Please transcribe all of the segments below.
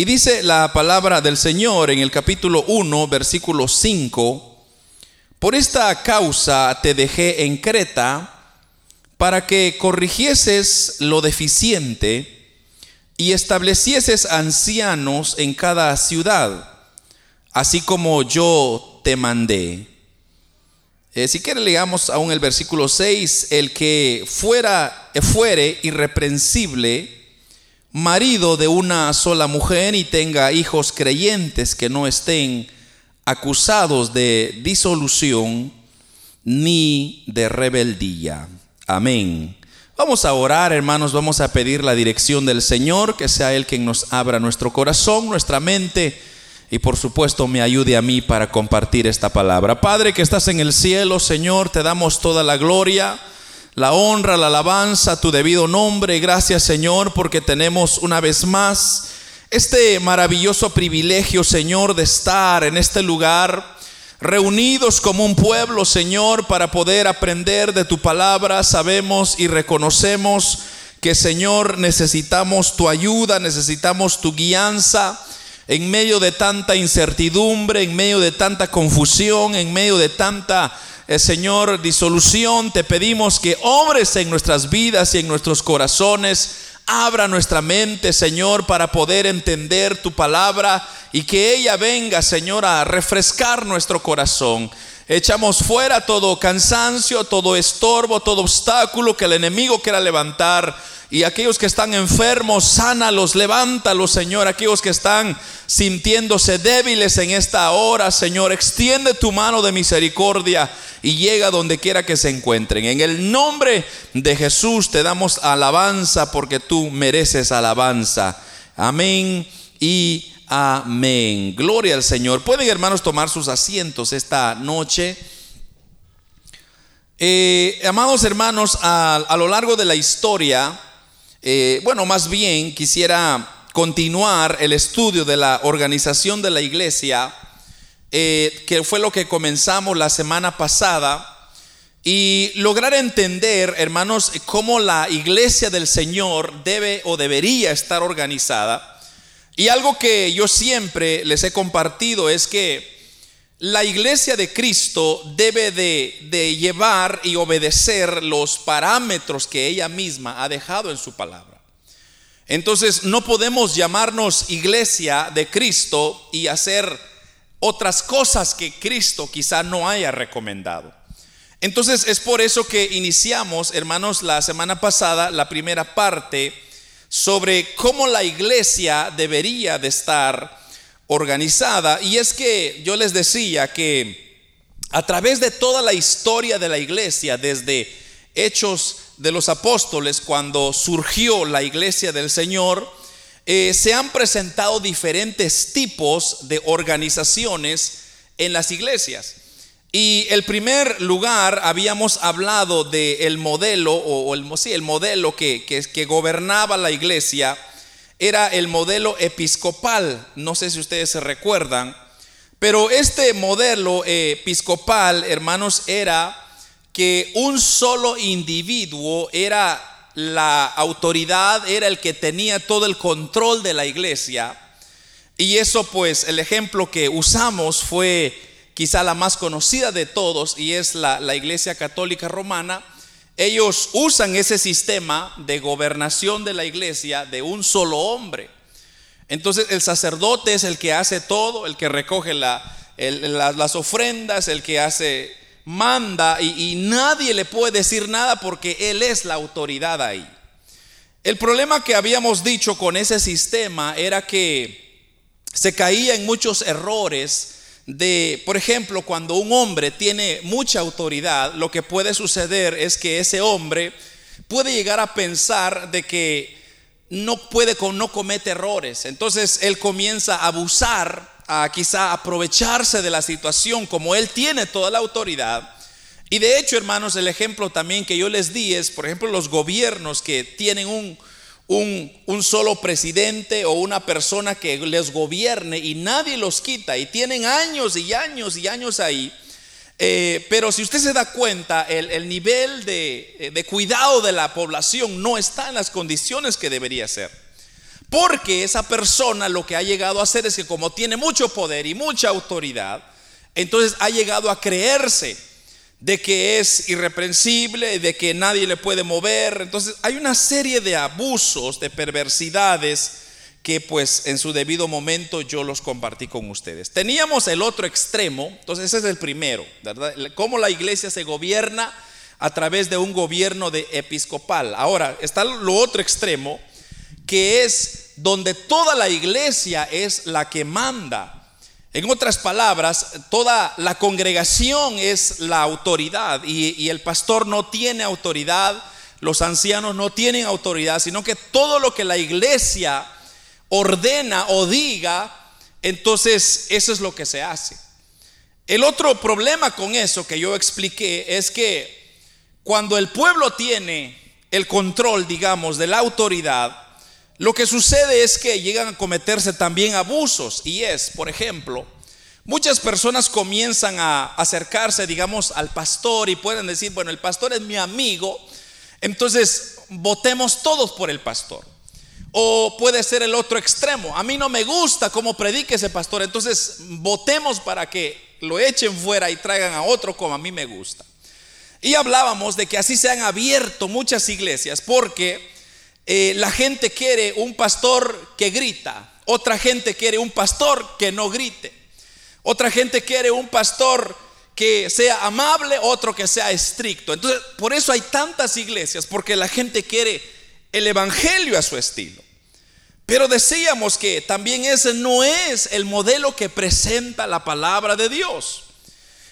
Y dice la palabra del Señor en el capítulo 1, versículo 5, por esta causa te dejé en Creta para que corrigieses lo deficiente y establecieses ancianos en cada ciudad, así como yo te mandé. Eh, si quiere leamos aún el versículo 6, el que fuera, fuere irreprensible, marido de una sola mujer y tenga hijos creyentes que no estén acusados de disolución ni de rebeldía. Amén. Vamos a orar, hermanos, vamos a pedir la dirección del Señor, que sea Él quien nos abra nuestro corazón, nuestra mente y por supuesto me ayude a mí para compartir esta palabra. Padre que estás en el cielo, Señor, te damos toda la gloria, la honra, la alabanza, tu debido nombre. Gracias, Señor, porque tenemos una vez más este maravilloso privilegio, Señor, de estar en este lugar reunidos como un pueblo, Señor, para poder aprender de tu palabra. Sabemos y reconocemos que, Señor, necesitamos tu ayuda, necesitamos tu guianza en medio de tanta incertidumbre, en medio de tanta confusión, en medio de tanta, eh, Señor, disolución, te pedimos que obres en nuestras vidas y en nuestros corazones. Abra nuestra mente, Señor, para poder entender tu palabra y que ella venga, Señor, a refrescar nuestro corazón. Echamos fuera todo cansancio, todo estorbo, todo obstáculo que el enemigo quiera levantar y aquellos que están enfermos, sánalos, levántalos, Señor. Aquellos que están sintiéndose débiles en esta hora, Señor, extiende tu mano de misericordia y llega donde quiera que se encuentren. En el nombre de Jesús te damos alabanza porque tú mereces alabanza. Amén y amén. Gloria al Señor. Pueden hermanos tomar sus asientos esta noche. Eh, amados hermanos, a lo largo de la historia, eh, bueno, más bien quisiera continuar el estudio de la organización de la iglesia, eh, que fue lo que comenzamos la semana pasada, y lograr entender, hermanos, cómo la iglesia del Señor debe o debería estar organizada. Y algo que yo siempre les he compartido es que la iglesia de Cristo debe de, llevar y obedecer los parámetros que ella misma ha dejado en su palabra. Entonces no podemos llamarnos iglesia de Cristo y hacer otras cosas que Cristo quizá no haya recomendado. Entonces es por eso que iniciamos, hermanos, la semana pasada la primera parte sobre cómo la iglesia debería de estar organizada. Y es que yo les decía que a través de toda la historia de la iglesia, desde Hechos de los Apóstoles, cuando surgió la iglesia del Señor, eh, se han presentado diferentes tipos de organizaciones en las iglesias. Y el primer lugar habíamos hablado del modelo, o, el, sí, el modelo que, que, que gobernaba la iglesia, era el modelo episcopal. No sé si ustedes se recuerdan, pero este modelo episcopal, hermanos, era que un solo individuo era la autoridad, era el que tenía todo el control de la iglesia. Y eso pues el ejemplo que usamos fue quizá la más conocida de todos y es la, iglesia católica romana ellos usan ese sistema de gobernación de la iglesia de un solo hombre. Entonces el sacerdote es el que hace todo, el que recoge las ofrendas, el que hace, manda y nadie le puede decir nada porque él es la autoridad ahí. El problema que habíamos dicho con ese sistema era que se caía en muchos errores de, por ejemplo, cuando un hombre tiene mucha autoridad, lo que puede suceder es que ese hombre puede llegar a pensar de que no puede, no comete errores. Entonces él comienza a abusar, a quizá aprovecharse de la situación como él tiene toda la autoridad. Y de hecho, hermanos, el ejemplo también que yo les di es, por ejemplo, los gobiernos que tienen un, un, solo presidente o una persona que les gobierne y nadie los quita y tienen años y años y años ahí. Eh, pero si usted se da cuenta, el, nivel de, de, cuidado de la población no está en las condiciones que debería ser. Porque esa persona lo que ha llegado a hacer es que como tiene mucho poder y mucha autoridad, entonces ha llegado a creerse de que es irreprensible, de que nadie le puede mover. Entonces hay una serie de abusos, de perversidades que pues en su debido momento yo los compartí con ustedes. Teníamos el otro extremo, entonces ese es el primero, ¿verdad? Cómo la iglesia se gobierna a través de un gobierno de episcopal. Ahora, está lo otro extremo, que es donde toda la iglesia es la que manda. En otras palabras, toda la congregación es la autoridad y, el pastor no tiene autoridad, los ancianos no tienen autoridad, sino que todo lo que la iglesia ordena o diga, entonces eso es lo que se hace. El otro problema con eso que yo expliqué es que cuando el pueblo tiene el control, digamos, de la autoridad, lo que sucede es que llegan a cometerse también abusos y es, por ejemplo, muchas personas comienzan a acercarse, digamos, al pastor y pueden decir, bueno, el pastor es mi amigo, entonces votemos todos por el pastor. O puede ser el otro extremo. A mí no me gusta cómo predique ese pastor. Entonces votemos para que lo echen fuera y traigan a otro como a mí me gusta. Y hablábamos de que así se han abierto muchas iglesias porque eh, la gente quiere un pastor que grita. Otra gente quiere un pastor que no grite. Otra gente quiere un pastor que sea amable, otro que sea estricto. Entonces, por eso hay tantas iglesias, porque la gente quiere el Evangelio a su estilo. Pero decíamos que también ese no es el modelo que presenta la palabra de Dios.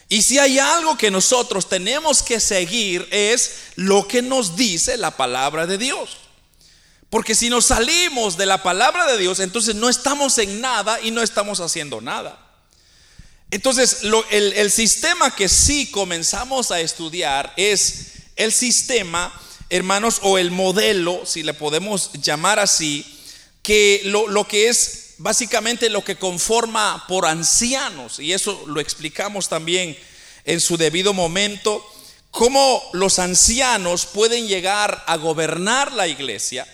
Y si hay algo que nosotros tenemos que seguir es lo que nos dice la palabra de Dios. Porque si nos salimos de la palabra de Dios, entonces no estamos en nada y no estamos haciendo nada. Entonces, el, sistema que sí comenzamos a estudiar es el sistema hermanos, o el modelo, si le podemos llamar así, que lo, que es básicamente lo que conforma por ancianos, y eso lo explicamos también en su debido momento, cómo los ancianos pueden llegar a gobernar la iglesia.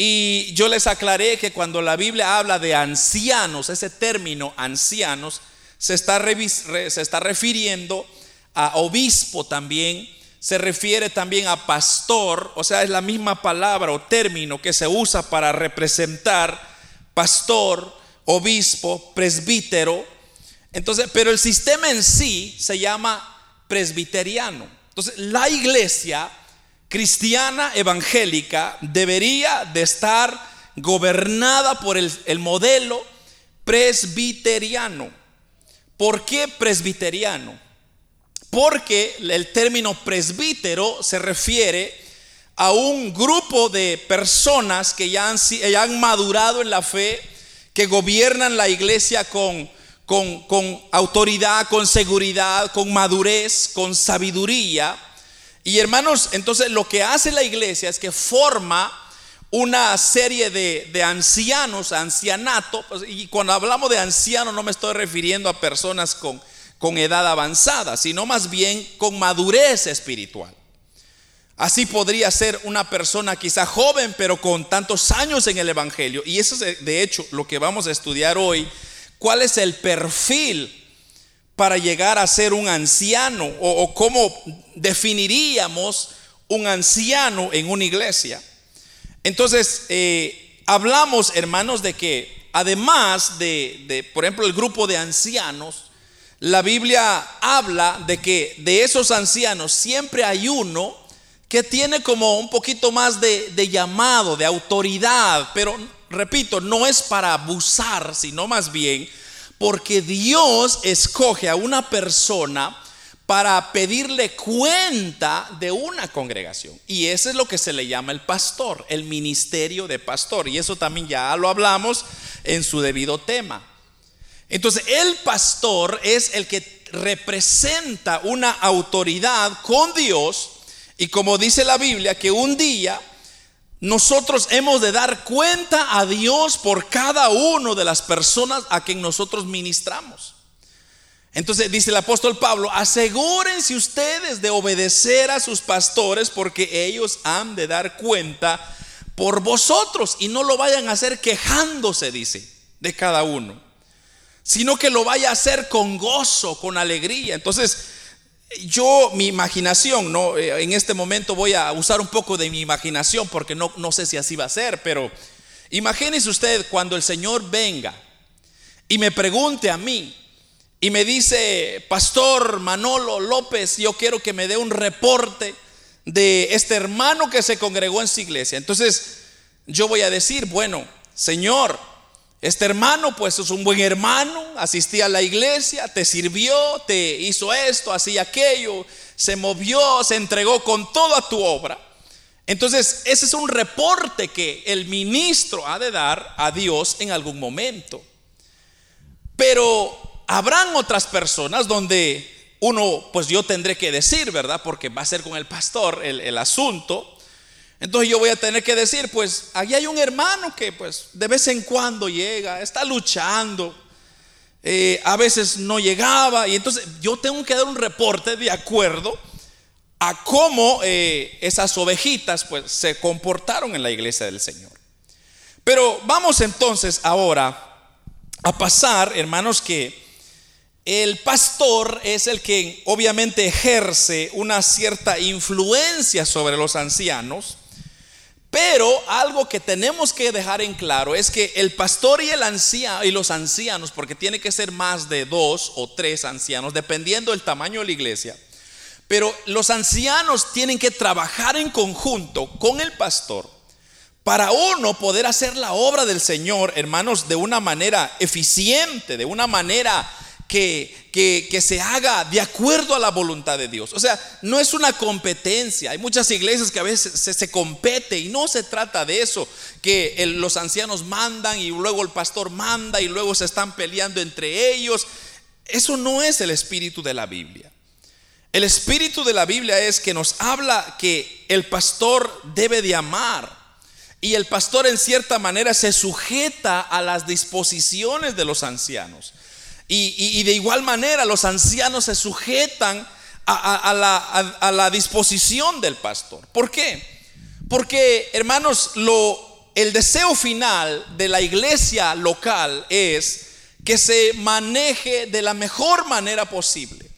Y yo les aclaré que cuando la Biblia habla de ancianos, ese término ancianos, se está, se está refiriendo a obispo también, se refiere también a pastor, o sea, es la misma palabra o término que se usa para representar pastor, obispo, presbítero. Entonces, pero el sistema en sí se llama presbiteriano. Entonces, la iglesia cristiana evangélica debería de estar gobernada por el, el modelo presbiteriano. ¿Por qué presbiteriano? porque el término presbítero se refiere a un grupo de personas que ya han, madurado en la fe, que gobiernan la iglesia con autoridad, con seguridad, con madurez, con sabiduría. Y hermanos, entonces lo que hace la iglesia es que forma una serie de, ancianos, ancianato, pues, y cuando hablamos de ancianos no me estoy refiriendo a personas con con edad avanzada, sino más bien con madurez espiritual. Así podría ser una persona quizá joven, pero con tantos años en el Evangelio. Y eso es de hecho lo que vamos a estudiar hoy. ¿Cuál es el perfil para llegar a ser un anciano? ¿O, cómo definiríamos un anciano en una iglesia? Entonces, eh, hablamos, hermanos, de que además de, de, por ejemplo, el grupo de ancianos, la Biblia habla de que de esos ancianos siempre hay uno que tiene como un poquito más de, llamado, de autoridad, pero repito, no es para abusar, sino más bien porque Dios escoge a una persona para pedirle cuenta de una congregación. Y eso es lo que se le llama el pastor, el ministerio de pastor. Y eso también ya lo hablamos en su debido tema. Entonces el pastor es el que representa una autoridad con Dios y como dice la Biblia que un día nosotros hemos de dar cuenta a Dios por cada uno de las personas a quien nosotros ministramos. Entonces dice el apóstol Pablo, asegúrense ustedes de obedecer a sus pastores porque ellos han de dar cuenta por vosotros y no lo vayan a hacer quejándose, dice, de cada uno, sino que lo vaya a hacer con gozo, con alegría. Entonces, yo, mi imaginación, ¿no? Eh, en este momento voy a usar un poco de mi imaginación porque no, no sé si así va a ser, pero imagínese usted cuando el Señor venga y me pregunte a mí y me dice, Pastor Manolo López, yo quiero que me dé un reporte de este hermano que se congregó en su iglesia. Entonces, yo voy a decir, bueno, Señor, este hermano pues es un buen hermano, asistía a la iglesia, te sirvió, te hizo esto, hacía aquello, se movió, se entregó con toda tu obra. Entonces, ese es un reporte que el ministro ha de dar a Dios en algún momento. Pero habrán otras personas donde uno, pues yo tendré que decir, ¿verdad? Porque va a ser con el pastor el, el asunto. Entonces yo voy a tener que decir, pues aquí hay un hermano que pues de vez en cuando llega, está luchando, eh, a veces no llegaba y entonces yo tengo que dar un reporte de acuerdo a cómo eh, esas ovejitas pues se comportaron en la iglesia del Señor. Pero vamos entonces ahora a pasar, hermanos, que el pastor es el que obviamente ejerce una cierta influencia sobre los ancianos pero algo que tenemos que dejar en claro es que el pastor y el anciano y los ancianos, porque tiene que ser más de dos o tres ancianos, dependiendo del tamaño de la iglesia. Pero los ancianos tienen que trabajar en conjunto con el pastor para uno poder hacer la obra del Señor, hermanos, de una manera eficiente, de una manera que, que, se haga de acuerdo a la voluntad de Dios. O sea, no es una competencia. Hay muchas iglesias que a veces se, se compete y no se trata de eso, que los ancianos mandan y luego el pastor manda y luego se están peleando entre ellos. Eso no es el espíritu de la Biblia. El espíritu de la Biblia es que nos habla que el pastor debe de amar. Y el pastor en cierta manera se sujeta a las disposiciones de los ancianos. Y, de igual manera los ancianos se sujetan a, la, disposición del pastor. ¿Por qué? Porque, hermanos, lo, el deseo final de la iglesia local es que se maneje de la mejor manera posible.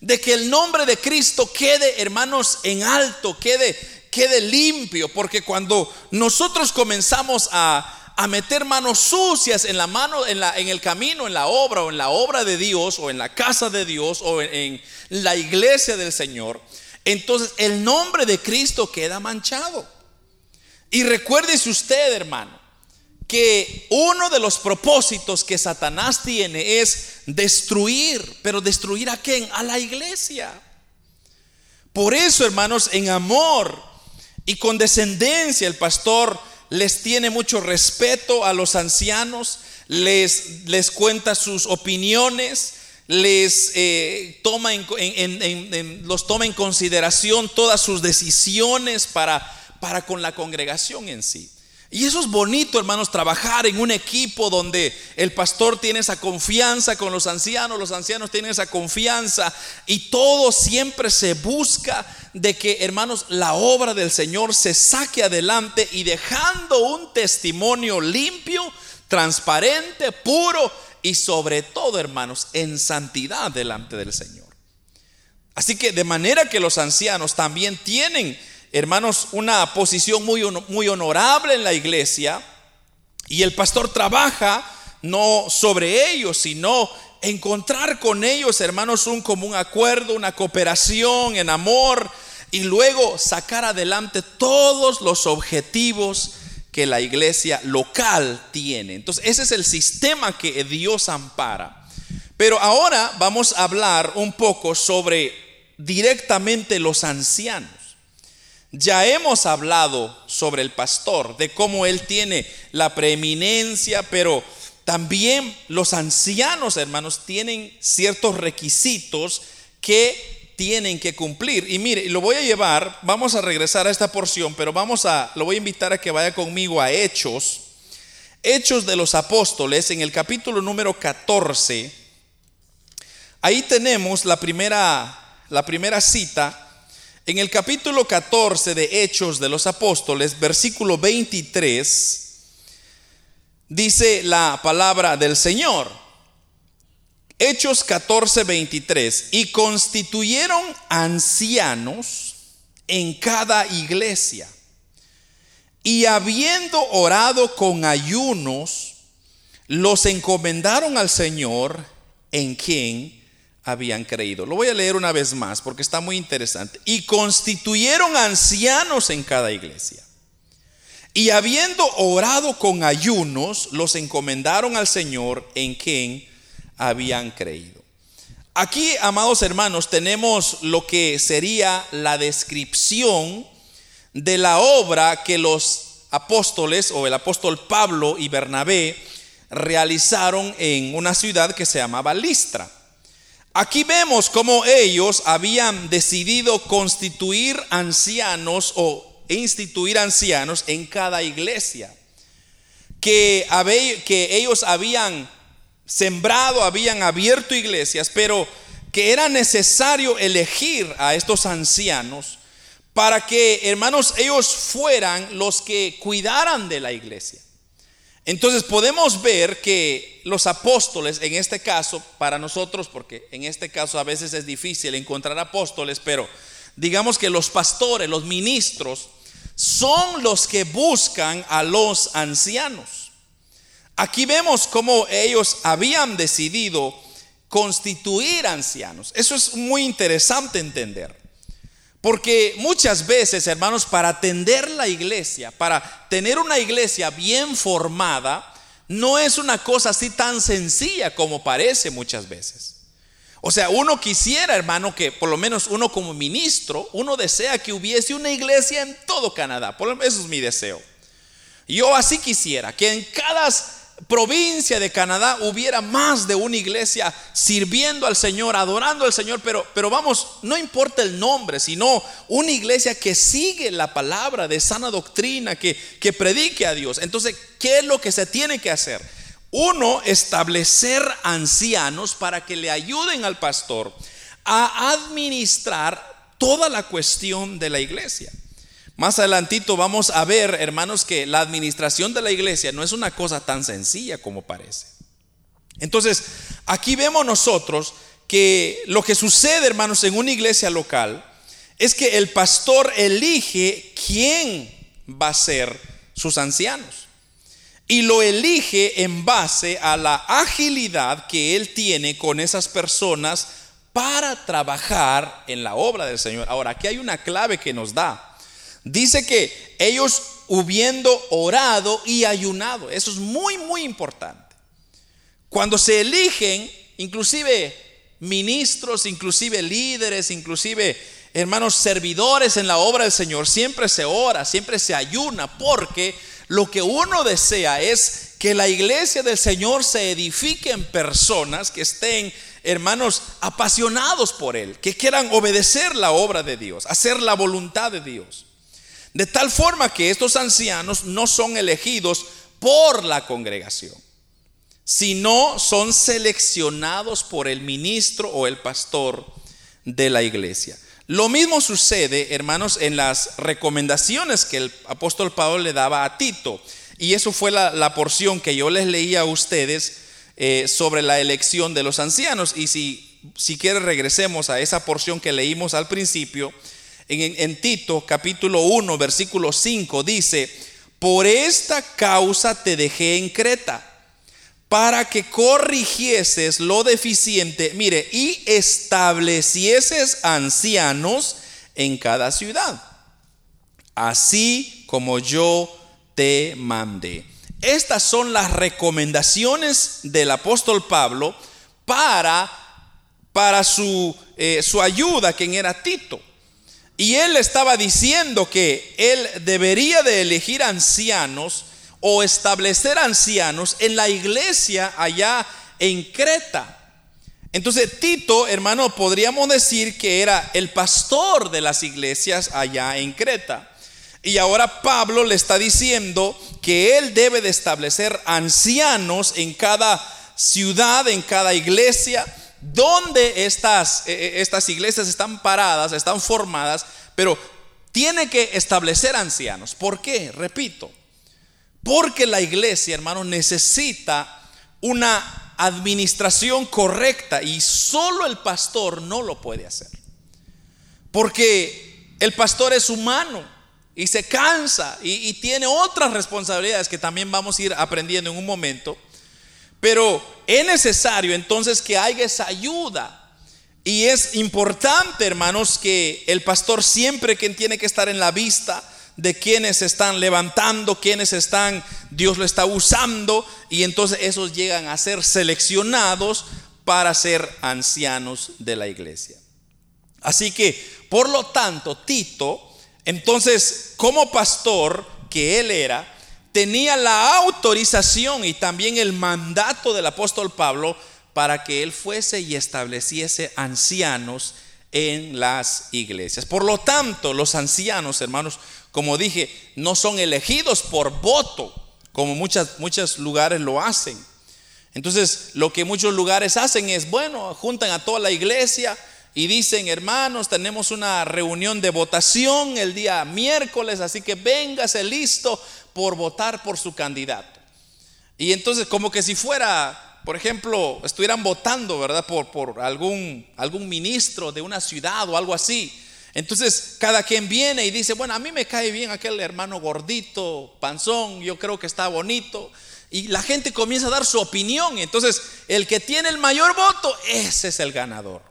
De que el nombre de Cristo quede, hermanos, en alto, quede limpio. Porque cuando nosotros comenzamos a, a meter manos sucias en la mano, en, la, en el camino, en la obra o en la obra de Dios o en la casa de Dios o en, la iglesia del Señor, entonces el nombre de Cristo queda manchado. Y recuérdese usted, hermano, que uno de los propósitos que Satanás tiene es destruir, pero destruir a quién? A la iglesia. Por eso, hermanos, en amor y con descendencia, el pastor les tiene mucho respeto a los ancianos, les, les cuenta sus opiniones, les eh, toma en, los toma en consideración todas sus decisiones para, para con la congregación en sí. Y eso es bonito, hermanos, trabajar en un equipo donde el pastor tiene esa confianza con los ancianos, los ancianos tienen esa confianza y todo siempre se busca de que, hermanos, la obra del Señor se saque adelante y dejando un testimonio limpio, transparente, puro y sobre todo, hermanos, en santidad delante del Señor. Así que de manera que los ancianos también tienen hermanos, una posición muy, muy honorable en la iglesia y el pastor trabaja no sobre ellos, sino encontrar con ellos, hermanos, un común acuerdo, una cooperación en amor y luego sacar adelante todos los objetivos que la iglesia local tiene. Entonces, ese es el sistema que Dios ampara. Pero ahora vamos a hablar un poco sobre directamente los ancianos. Ya hemos hablado sobre el pastor, de cómo él tiene la preeminencia, pero también los ancianos, hermanos, tienen ciertos requisitos que tienen que cumplir. Y mire, lo voy a llevar, vamos a regresar a esta porción, pero vamos a, lo voy a invitar a que vaya conmigo a Hechos. Hechos de los Apóstoles, en el capítulo número 14. Ahí tenemos la primera, la primera cita En el capítulo 14 de Hechos de los Apóstoles, versículo 23, dice la palabra del Señor. Hechos 14, 23. Y constituyeron ancianos en cada iglesia. Y habiendo orado con ayunos, los encomendaron al Señor en quien habían creído. Lo voy a leer una vez más porque está muy interesante. Y constituyeron ancianos en cada iglesia. Y habiendo orado con ayunos, los encomendaron al Señor en quien habían creído. Aquí, amados hermanos, tenemos lo que sería la descripción de la obra que los apóstoles o el apóstol Pablo y Bernabé realizaron en una ciudad que se llamaba Listra. Aquí vemos cómo ellos habían decidido constituir ancianos o instituir ancianos en cada iglesia. Que, que ellos habían sembrado, habían abierto iglesias, pero que era necesario elegir a estos ancianos para que, hermanos, ellos fueran los que cuidaran de la iglesia. Entonces podemos ver que los apóstoles, en este caso, para nosotros, porque en este caso a veces es difícil encontrar apóstoles, pero digamos que los pastores, los ministros, son los que buscan a los ancianos. Aquí vemos cómo ellos habían decidido constituir ancianos. Eso es muy interesante entender. Porque muchas veces, hermanos, para atender la iglesia, para tener una iglesia bien formada, no es una cosa así tan sencilla como parece muchas veces. O sea, uno quisiera, hermano, que por lo menos uno como ministro, uno desea que hubiese una iglesia en todo Canadá. Por lo menos eso es mi deseo. Yo así quisiera, que en cada provincia de Canadá hubiera más de una iglesia sirviendo al Señor, adorando al Señor, pero, pero vamos, no importa el nombre, sino una iglesia que sigue la palabra de sana doctrina, que, que predique a Dios. Entonces, ¿qué es lo que se tiene que hacer? Uno, establecer ancianos para que le ayuden al pastor a administrar toda la cuestión de la iglesia. Más adelantito vamos a ver, hermanos, que la administración de la iglesia no es una cosa tan sencilla como parece. Entonces, aquí vemos nosotros que lo que sucede, hermanos, en una iglesia local es que el pastor elige quién va a ser sus ancianos. Y lo elige en base a la agilidad que él tiene con esas personas para trabajar en la obra del Señor. Ahora, aquí hay una clave que nos da. Dice que ellos hubiendo orado y ayunado, eso es muy, muy importante. Cuando se eligen, inclusive ministros, inclusive líderes, inclusive hermanos servidores en la obra del Señor, siempre se ora, siempre se ayuna, porque lo que uno desea es que la iglesia del Señor se edifique en personas que estén, hermanos, apasionados por Él, que quieran obedecer la obra de Dios, hacer la voluntad de Dios. De tal forma que estos ancianos no son elegidos por la congregación, sino son seleccionados por el ministro o el pastor de la iglesia. Lo mismo sucede, hermanos, en las recomendaciones que el apóstol Pablo le daba a Tito. Y eso fue la, porción que yo les leía a ustedes eh, sobre la elección de los ancianos. Y si, si quiere regresemos a esa porción que leímos al principio en, Tito capítulo 1, versículo 5 dice, por esta causa te dejé en Creta, para que corrigieses lo deficiente, mire, y establecieses ancianos en cada ciudad, así como yo te mandé. Estas son las recomendaciones del apóstol Pablo para, para su, eh, su ayuda, quien era Tito. Y él estaba diciendo que él debería de elegir ancianos o establecer ancianos en la iglesia allá en Creta. Entonces Tito, hermano, podríamos decir que era el pastor de las iglesias allá en Creta. Y ahora Pablo le está diciendo que él debe de establecer ancianos en cada ciudad, en cada iglesia, dónde estas, eh, eh, estas iglesias están paradas, están formadas, pero tiene que establecer ancianos. ¿Por qué? Repito, porque la iglesia, hermano, necesita una administración correcta y solo el pastor no lo puede hacer. Porque el pastor es humano y se cansa y, tiene otras responsabilidades que también vamos a ir aprendiendo en un momento. Pero es necesario entonces que haya esa ayuda. Y es importante, hermanos, que el pastor siempre que tiene que estar en la vista de quienes están levantando, quienes están, Dios lo está usando, y entonces esos llegan a ser seleccionados para ser ancianos de la iglesia. Así que, por lo tanto, Tito, entonces, como pastor que él era, tenía la autorización y también el mandato del apóstol Pablo para que él fuese y estableciese ancianos en las iglesias. Por lo tanto, los ancianos, hermanos, como dije, no son elegidos por voto, como muchas, muchos lugares lo hacen. Entonces, lo que muchos lugares hacen es, bueno, juntan a toda la iglesia y dicen, hermanos, tenemos una reunión de votación el día miércoles, así que véngase listo por votar por su candidato. Y entonces, como que si fuera, por ejemplo, estuvieran votando, ¿verdad? Por, por algún, algún ministro de una ciudad o algo así. Entonces, cada quien viene y dice, bueno, a mí me cae bien aquel hermano gordito, panzón, yo creo que está bonito. Y la gente comienza a dar su opinión. Entonces, el que tiene el mayor voto, ese es el ganador.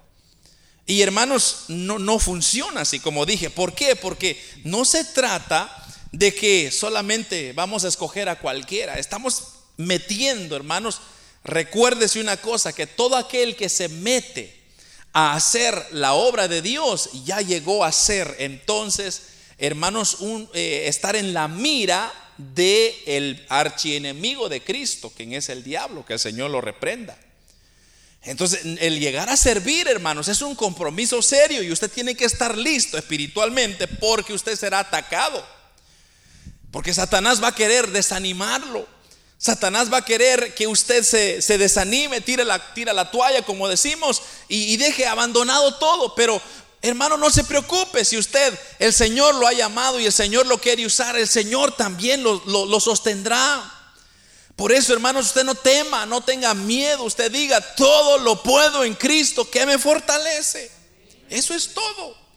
Y hermanos, no, no funciona así como dije. ¿Por qué? Porque no se trata de que solamente vamos a escoger a cualquiera. Estamos metiendo, hermanos, recuérdese una cosa, que todo aquel que se mete a hacer la obra de Dios, ya llegó a ser entonces, hermanos, un, eh, estar en la mira del el archienemigo de Cristo, quien es el diablo, que el Señor lo reprenda. Entonces, el llegar a servir, hermanos, es un compromiso serio y usted tiene que estar listo espiritualmente porque usted será atacado. Porque Satanás va a querer desanimarlo. Satanás va a querer que usted se, desanime, tire la, tira la toalla, como decimos, y, deje abandonado todo. Pero, hermano, no se preocupe. Si usted, el Señor lo ha llamado y el Señor lo quiere usar, el Señor también lo, lo sostendrá. Por eso, hermanos, usted no tema, no tenga miedo. Usted diga, todo lo puedo en Cristo que me fortalece. Eso es todo.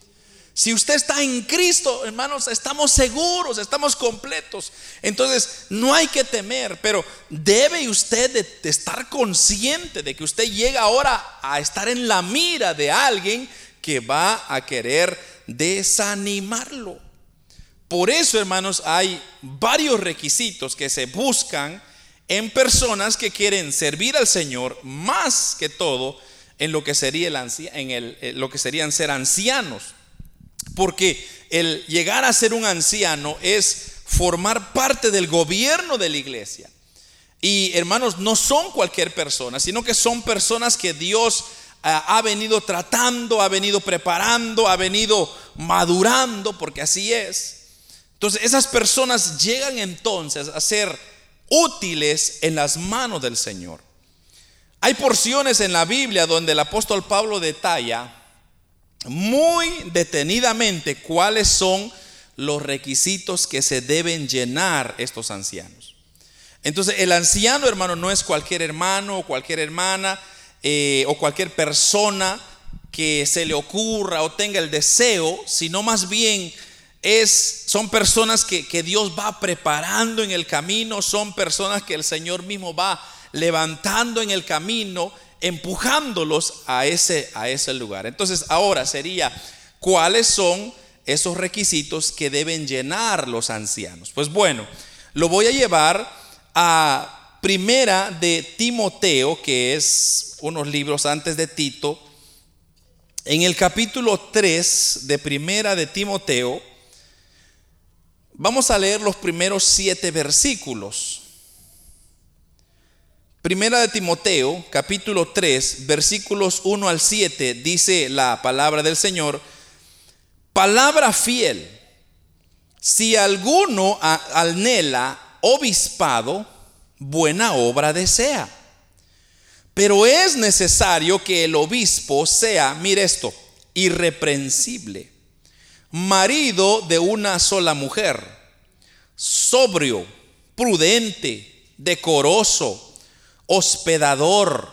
Si usted está en Cristo, hermanos, estamos seguros, estamos completos. Entonces, no hay que temer, pero debe usted estar consciente de que usted llega ahora a estar en la mira de alguien que va a querer desanimarlo. Por eso, hermanos, hay varios requisitos que se buscan en personas que quieren servir al Señor más que todo en lo que sería el en eh, lo que serían ser ancianos. Porque el llegar a ser un anciano es formar parte del gobierno de la iglesia. Y hermanos, no son cualquier persona, sino que son personas que Dios ha venido tratando, ha venido preparando, ha venido madurando, porque así es. Entonces, esas personas llegan entonces a ser útiles en las manos del Señor. Hay porciones en la Biblia donde el apóstol Pablo detalla muy detenidamente cuáles son los requisitos que se deben llenar estos ancianos. Entonces, el anciano, hermano, no es cualquier hermano o cualquier hermana eh, o cualquier persona que se le ocurra o tenga el deseo, sino más bien es, son personas que, que Dios va preparando en el camino, son personas que el Señor mismo va levantando en el camino empujándolos a ese, a ese lugar. Entonces, ahora sería, ¿cuáles son esos requisitos que deben llenar los ancianos? Pues bueno, lo voy a llevar a Primera de Timoteo, que es unos libros antes de Tito. En el capítulo 3 de Primera de Timoteo, vamos a leer los primeros siete versículos. Primera de Timoteo, capítulo 3, versículos 1 al 7, dice la palabra del Señor, palabra fiel, si alguno anhela obispado, buena obra desea. Pero es necesario que el obispo sea, mire esto, irreprensible, marido de una sola mujer, sobrio, prudente, decoroso, hospedador,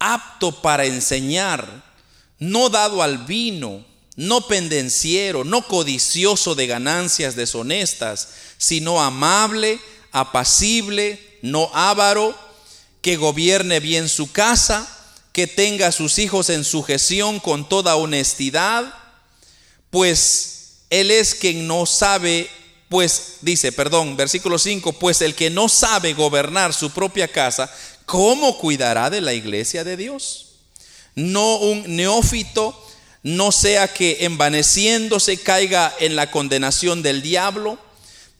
apto para enseñar, no dado al vino, no pendenciero, no codicioso de ganancias deshonestas, sino amable, apacible, no avaro, que gobierne bien su casa, que tenga a sus hijos en sujeción con toda honestidad, pues él es quien no sabe, pues dice, perdón, versículo 5, pues el que no sabe gobernar su propia casa, ¿cómo cuidará de la iglesia de Dios? No un neófito, no sea que envaneciéndose caiga en la condenación del diablo.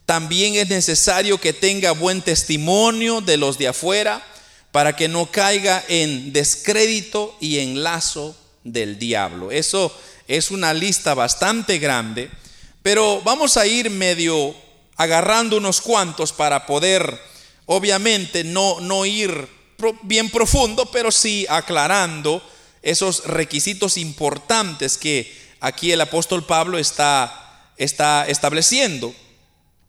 También es necesario que tenga buen testimonio de los de afuera para que no caiga en descrédito y en lazo del diablo. Eso es una lista bastante grande, pero vamos a ir medio agarrando unos cuantos para poder, obviamente, no, no ir bien profundo, pero sí aclarando esos requisitos importantes que aquí el apóstol Pablo está, está estableciendo.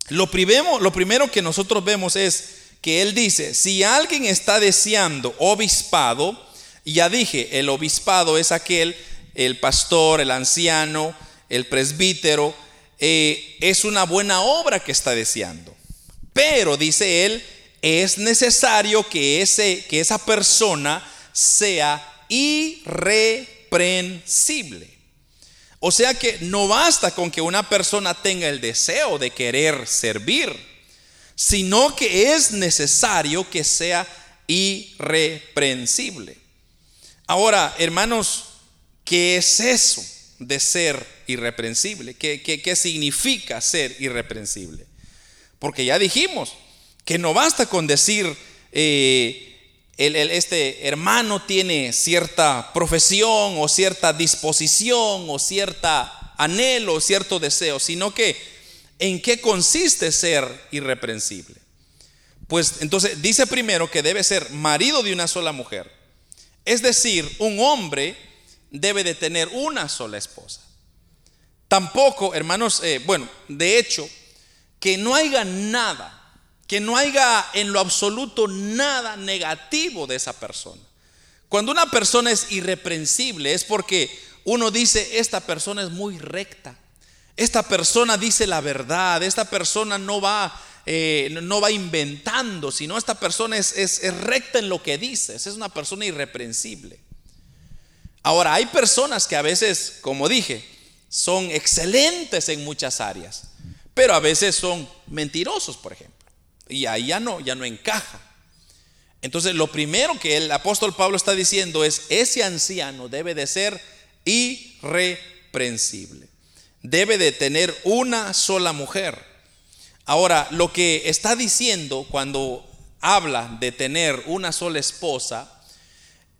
Lo primero, lo primero que nosotros vemos es que él dice, si alguien está deseando obispado, ya dije, el obispado es aquel, el pastor, el anciano, el presbítero, eh, es una buena obra que está deseando. Pero, dice él, es necesario que, ese, que esa persona sea irreprensible. O sea que no basta con que una persona tenga el deseo de querer servir, sino que es necesario que sea irreprensible. Ahora, hermanos, ¿qué es eso de ser irreprensible? ¿Qué, qué, significa ser irreprensible? Porque ya dijimos que no basta con decir, eh, este hermano tiene cierta profesión o cierta disposición o cierta anhelo o cierto deseo, sino que en qué consiste ser irreprensible. Pues entonces dice primero que debe ser marido de una sola mujer. Es decir, un hombre debe de tener una sola esposa. Tampoco, hermanos, eh, bueno, de hecho, que no haya nada que no haya en lo absoluto nada negativo de esa persona. Cuando una persona es irreprensible es porque uno dice, esta persona es muy recta, esta persona dice la verdad, esta persona no va, eh, no va inventando, sino esta persona es, es recta en lo que dice, es una persona irreprensible. Ahora, hay personas que a veces, como dije, son excelentes en muchas áreas, pero a veces son mentirosos, por ejemplo. Y ahí ya no, ya no encaja. Entonces lo primero que el apóstol Pablo está diciendo es, ese anciano debe de ser irreprensible. Debe de tener una sola mujer. Ahora, lo que está diciendo cuando habla de tener una sola esposa,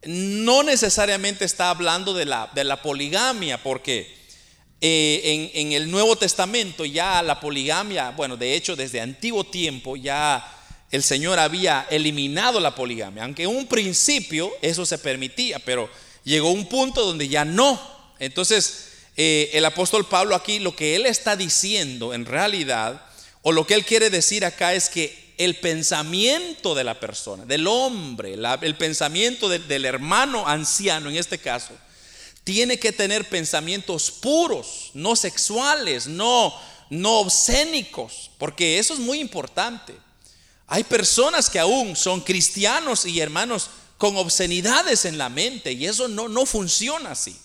no necesariamente está hablando de la, de la poligamia, porque eh, en, el Nuevo Testamento ya la poligamia, bueno, de hecho desde antiguo tiempo ya el Señor había eliminado la poligamia, aunque en un principio eso se permitía, pero llegó un punto donde ya no. Entonces, eh, el apóstol Pablo aquí lo que él está diciendo en realidad, o lo que él quiere decir acá es que el pensamiento de la persona, del hombre, el pensamiento del hermano anciano en este caso, tiene que tener pensamientos puros, no sexuales, no, no obscénicos, porque eso es muy importante. Hay personas que aún son cristianos y hermanos con obscenidades en la mente y eso no, no funciona así.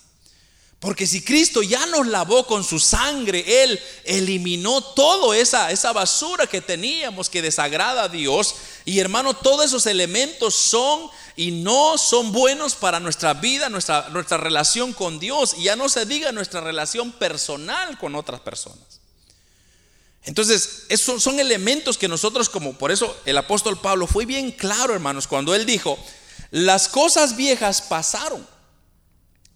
Porque si Cristo ya nos lavó con su sangre, Él eliminó toda esa, esa basura que teníamos que desagrada a Dios. Y hermano, todos esos elementos son y no son buenos para nuestra vida, nuestra, nuestra relación con Dios. Y ya no se diga nuestra relación personal con otras personas. Entonces, esos son elementos que nosotros como, por eso el apóstol Pablo fue bien claro, hermanos, cuando él dijo, las cosas viejas pasaron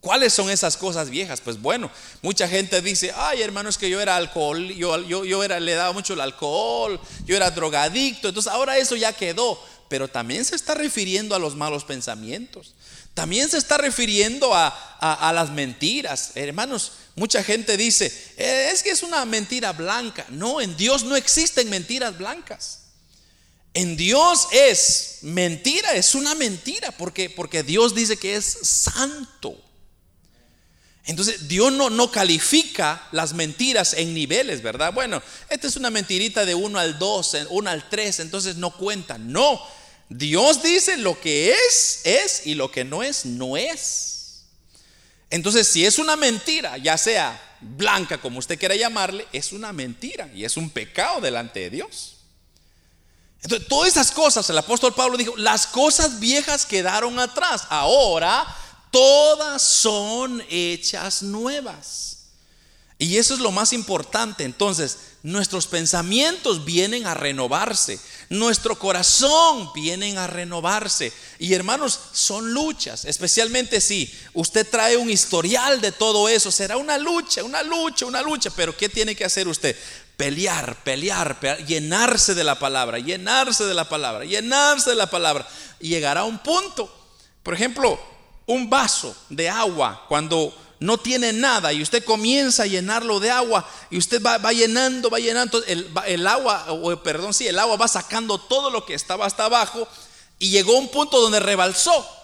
¿Cuáles son esas cosas viejas? Pues bueno, mucha gente dice, ay hermano, es que yo era alcohol, yo, yo, yo era, le daba mucho el alcohol, yo era drogadicto, entonces ahora eso ya quedó. Pero también se está refiriendo a los malos pensamientos. También se está refiriendo a, las mentiras. Hermanos, mucha gente dice, eh, es que es una mentira blanca. No, en Dios no existen mentiras blancas. En Dios es mentira, es una mentira, porque, porque Dios dice que es santo. Entonces Dios no, no califica las mentiras en niveles, ¿verdad? Bueno, esta es una mentirita de 1 al 2, 1 al 3, entonces no cuenta. No, Dios dice lo que es, es y lo que no es, no es. Entonces, si es una mentira, ya sea blanca como usted quiera llamarle, es una mentira y es un pecado delante de Dios. Entonces, todas esas cosas, el apóstol Pablo dijo, las cosas viejas quedaron atrás, ahora todas son hechas nuevas. Y eso es lo más importante. Entonces, nuestros pensamientos vienen a renovarse, nuestro corazón viene a renovarse. Y hermanos, son luchas, especialmente si usted trae un historial de todo eso, será una lucha, una lucha, una lucha. Pero ¿qué tiene que hacer usted? Pelear, pelear, pelear llenarse de la palabra, llenarse de la palabra, llenarse de la palabra. Y llegará a un punto. Por ejemplo, un vaso de agua cuando no tiene nada y usted comienza a llenarlo de agua y usted va, llenando, va llenando, el, el agua, o perdón, sí, el agua va sacando todo lo que estaba hasta abajo y llegó a un punto donde rebalsó.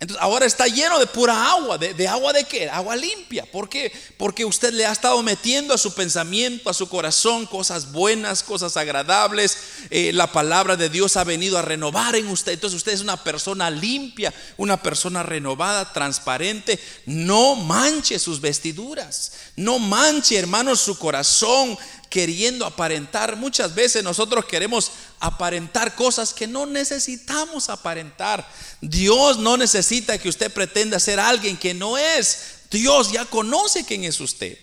Entonces ahora está lleno de pura agua. ¿De, agua de qué? Agua limpia. ¿Por qué? Porque usted le ha estado metiendo a su pensamiento, a su corazón, cosas buenas, cosas agradables. Eh, la palabra de Dios ha venido a renovar en usted. Entonces usted es una persona limpia, una persona renovada, transparente. No manche sus vestiduras. No manche, hermanos, su corazón queriendo aparentar. Muchas veces nosotros queremos aparentar cosas que no necesitamos aparentar. Dios no necesita que usted pretenda ser alguien que no es. Dios ya conoce quién es usted.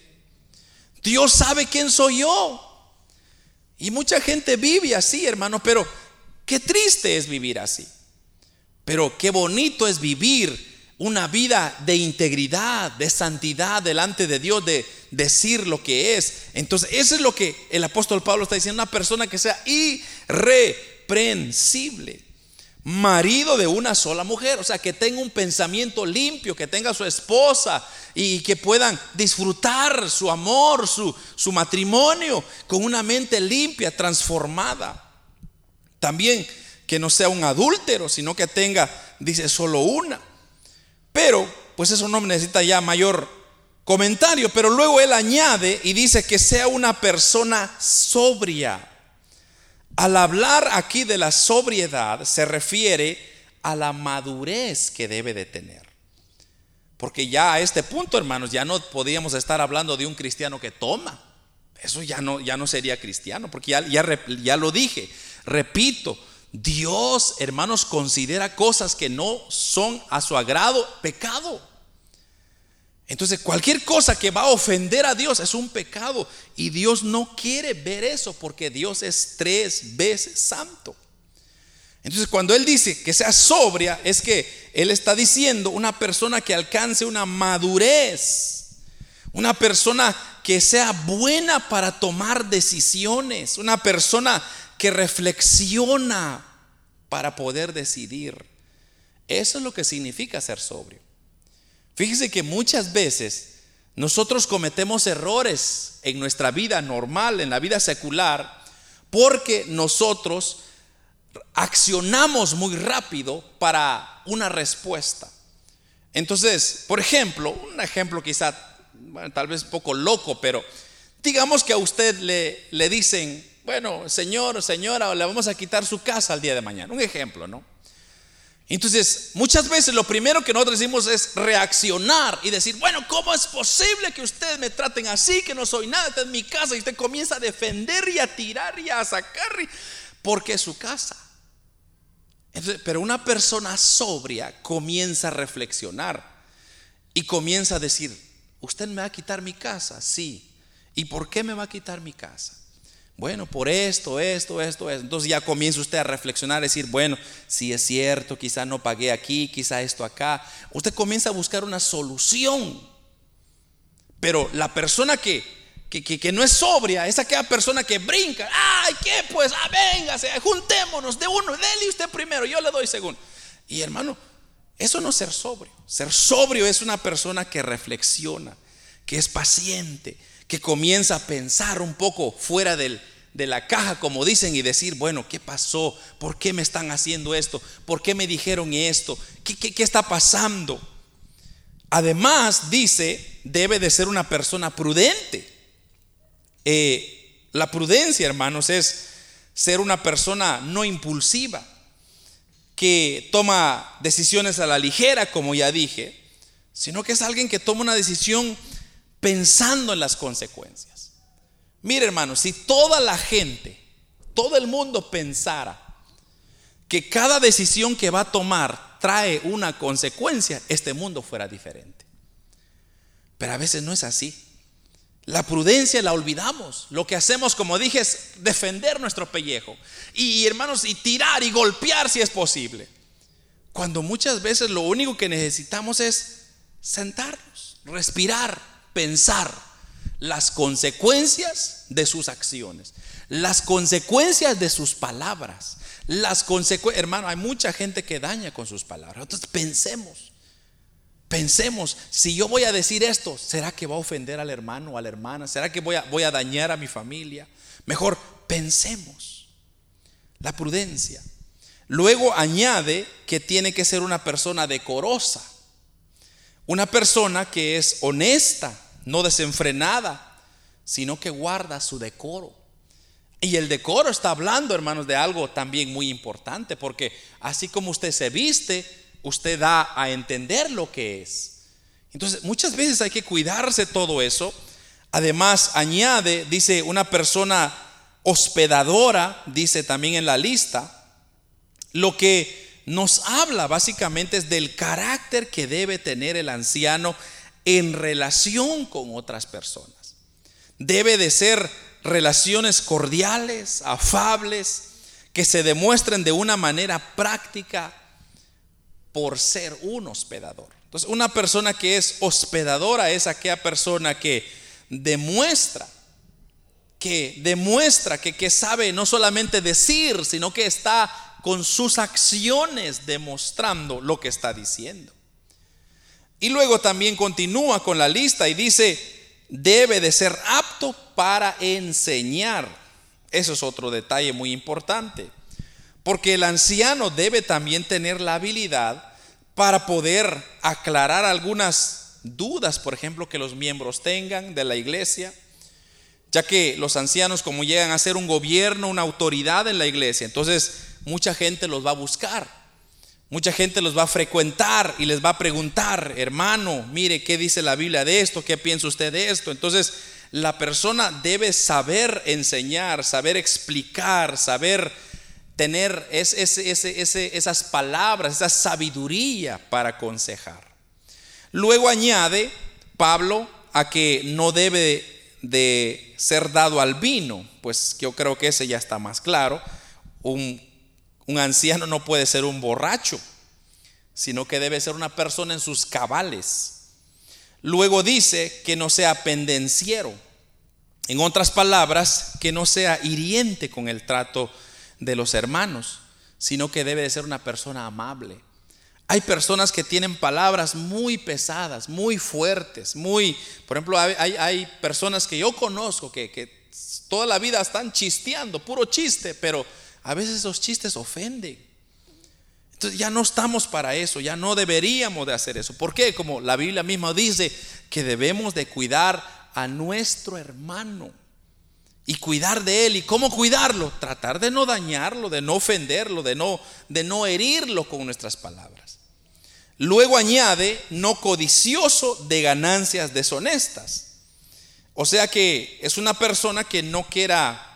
Dios sabe quién soy yo. Y mucha gente vive así, hermano, pero qué triste es vivir así. Pero qué bonito es vivir una vida de integridad, de santidad delante de Dios, de decir lo que es. Entonces, eso es lo que el apóstol Pablo está diciendo, una persona que sea irreprensible, marido de una sola mujer, o sea, que tenga un pensamiento limpio, que tenga su esposa y que puedan disfrutar su amor, su, su matrimonio con una mente limpia, transformada. También que no sea un adúltero, sino que tenga, dice, solo una. Pero, pues eso no necesita ya mayor comentario, pero luego él añade y dice que sea una persona sobria. Al hablar aquí de la sobriedad se refiere a la madurez que debe de tener. Porque ya a este punto, hermanos, ya no podíamos estar hablando de un cristiano que toma. Eso ya no, ya no sería cristiano, porque ya, ya, ya lo dije. Repito, Dios, hermanos, considera cosas que no son a su agrado pecado. Entonces, cualquier cosa que va a ofender a Dios es un pecado. Y Dios no quiere ver eso porque Dios es tres veces santo. Entonces, cuando Él dice que sea sobria, es que Él está diciendo una persona que alcance una madurez. Una persona que sea buena para tomar decisiones. Una persona que reflexiona para poder decidir. Eso es lo que significa ser sobrio. Fíjese que muchas veces nosotros cometemos errores en nuestra vida normal, en la vida secular, porque nosotros accionamos muy rápido para una respuesta. Entonces, por ejemplo, un ejemplo quizá, tal vez un poco loco, pero digamos que a usted le, le dicen, bueno, señor o señora, le vamos a quitar su casa al día de mañana. Un ejemplo, ¿no? Entonces, muchas veces lo primero que nosotros decimos es reaccionar y decir, bueno, ¿cómo es posible que ustedes me traten así, que no soy nada, esta es mi casa? Y usted comienza a defender y a tirar y a sacar, porque es su casa. pero una persona sobria comienza a reflexionar y comienza a decir, ¿usted me va a quitar mi casa? Sí. ¿Y por qué me va a quitar mi casa? Bueno, por esto, esto, esto, esto. Entonces ya comienza usted a reflexionar, a decir, bueno, si es cierto, quizá no pagué aquí, quizá esto acá. Usted comienza a buscar una solución. Pero la persona que que, no es sobria, es aquella persona que brinca. Ay, ¿qué? Pues, ah, véngase, juntémonos de uno, dele usted primero, yo le doy segundo. Y hermano, eso no es ser sobrio. Ser sobrio es una persona que reflexiona, que es paciente, que comienza a pensar un poco fuera del, de la caja, como dicen, y decir, bueno, ¿qué pasó? ¿Por qué me están haciendo esto? ¿Por qué me dijeron esto? ¿Qué, qué, qué está pasando? Además, dice, debe de ser una persona prudente. Eh, la prudencia, hermanos, es ser una persona no impulsiva, que toma decisiones a la ligera, como ya dije, sino que es alguien que toma una decisión pensando en las consecuencias. Mire, hermanos, si toda la gente, todo el mundo pensara que cada decisión que va a tomar trae una consecuencia, este mundo fuera diferente. Pero a veces no es así. La prudencia la olvidamos. Lo que hacemos, como dije, es defender nuestro pellejo. Y hermanos, y tirar y golpear si es posible. Cuando muchas veces lo único que necesitamos es sentarnos, respirar, pensar las consecuencias de sus acciones, las consecuencias de sus palabras, las consecuencias, hermano, hay mucha gente que daña con sus palabras. Entonces pensemos. Pensemos, si yo voy a decir esto, ¿será que va a ofender al hermano o a la hermana? ¿Será que voy a, voy a dañar a mi familia? Mejor pensemos. La prudencia. Luego añade que tiene que ser una persona decorosa. Una persona que es honesta, no desenfrenada, sino que guarda su decoro. Y el decoro está hablando, hermanos, de algo también muy importante, porque así como usted se viste, usted da a entender lo que es. Entonces, muchas veces hay que cuidarse todo eso. Además, añade, dice, una persona hospedadora, dice también en la lista, lo que nos habla básicamente es del carácter que debe tener el anciano en relación con otras personas. Debe de ser relaciones cordiales, afables, que se demuestren de una manera práctica por ser un hospedador. Entonces, una persona que es hospedadora es aquella persona que demuestra, que demuestra, que, que sabe no solamente decir, sino que está con sus acciones demostrando lo que está diciendo. Y luego también continúa con la lista y dice, debe de ser apto para enseñar. Eso es otro detalle muy importante. Porque el anciano debe también tener la habilidad para poder aclarar algunas dudas, por ejemplo, que los miembros tengan de la iglesia, ya que los ancianos como llegan a ser un gobierno, una autoridad en la iglesia, entonces mucha gente los va a buscar, mucha gente los va a frecuentar y les va a preguntar, hermano, mire, ¿qué dice la Biblia de esto? ¿Qué piensa usted de esto? Entonces la persona debe saber enseñar, saber explicar, saber tener esas palabras, esa sabiduría para aconsejar. Luego añade Pablo a que no debe de ser dado al vino, pues yo creo que ese ya está más claro. Un, un anciano no puede ser un borracho, sino que debe ser una persona en sus cabales. Luego dice que no sea pendenciero. En otras palabras, que no sea hiriente con el trato de los hermanos, sino que debe de ser una persona amable. Hay personas que tienen palabras muy pesadas, muy fuertes, muy, por ejemplo, hay, personas que yo conozco que, que toda la vida están chisteando, puro chiste, pero a veces esos chistes ofenden. Entonces ya no estamos para eso, ya no deberíamos de hacer eso. ¿Por qué? Como la Biblia misma dice que debemos de cuidar a nuestro hermano y cuidar de él. ¿Y cómo cuidarlo? Tratar de no dañarlo, de no ofenderlo, de no, de no herirlo con nuestras palabras. Luego añade, no codicioso de ganancias deshonestas. O sea que es una persona que no quiera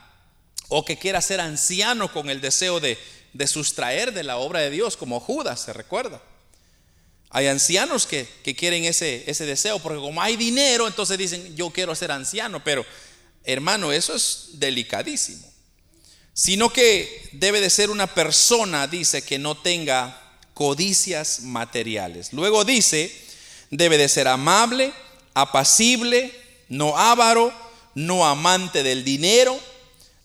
o que quiera ser anciano con el deseo de, de sustraer de la obra de Dios, como Judas, se recuerda. Hay ancianos que, que quieren ese, ese deseo, porque como hay dinero, entonces dicen, yo quiero ser anciano, pero Hermano, eso es delicadísimo. Sino que debe de ser una persona, dice, que no tenga codicias materiales. Luego dice, debe de ser amable, apacible, no avaro, no amante del dinero.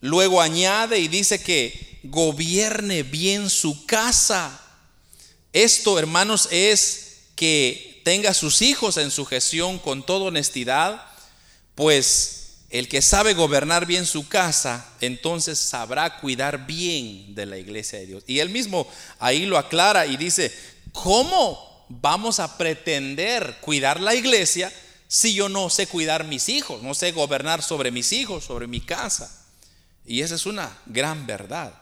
Luego añade y dice que gobierne bien su casa. Esto, hermanos, es que tenga sus hijos en sujeción con toda honestidad, pues el que sabe gobernar bien su casa, entonces sabrá cuidar bien de la iglesia de Dios. Y él mismo ahí lo aclara y dice, ¿cómo vamos a pretender cuidar la iglesia si yo no sé cuidar mis hijos, no sé gobernar sobre mis hijos, sobre mi casa? Y esa es una gran verdad.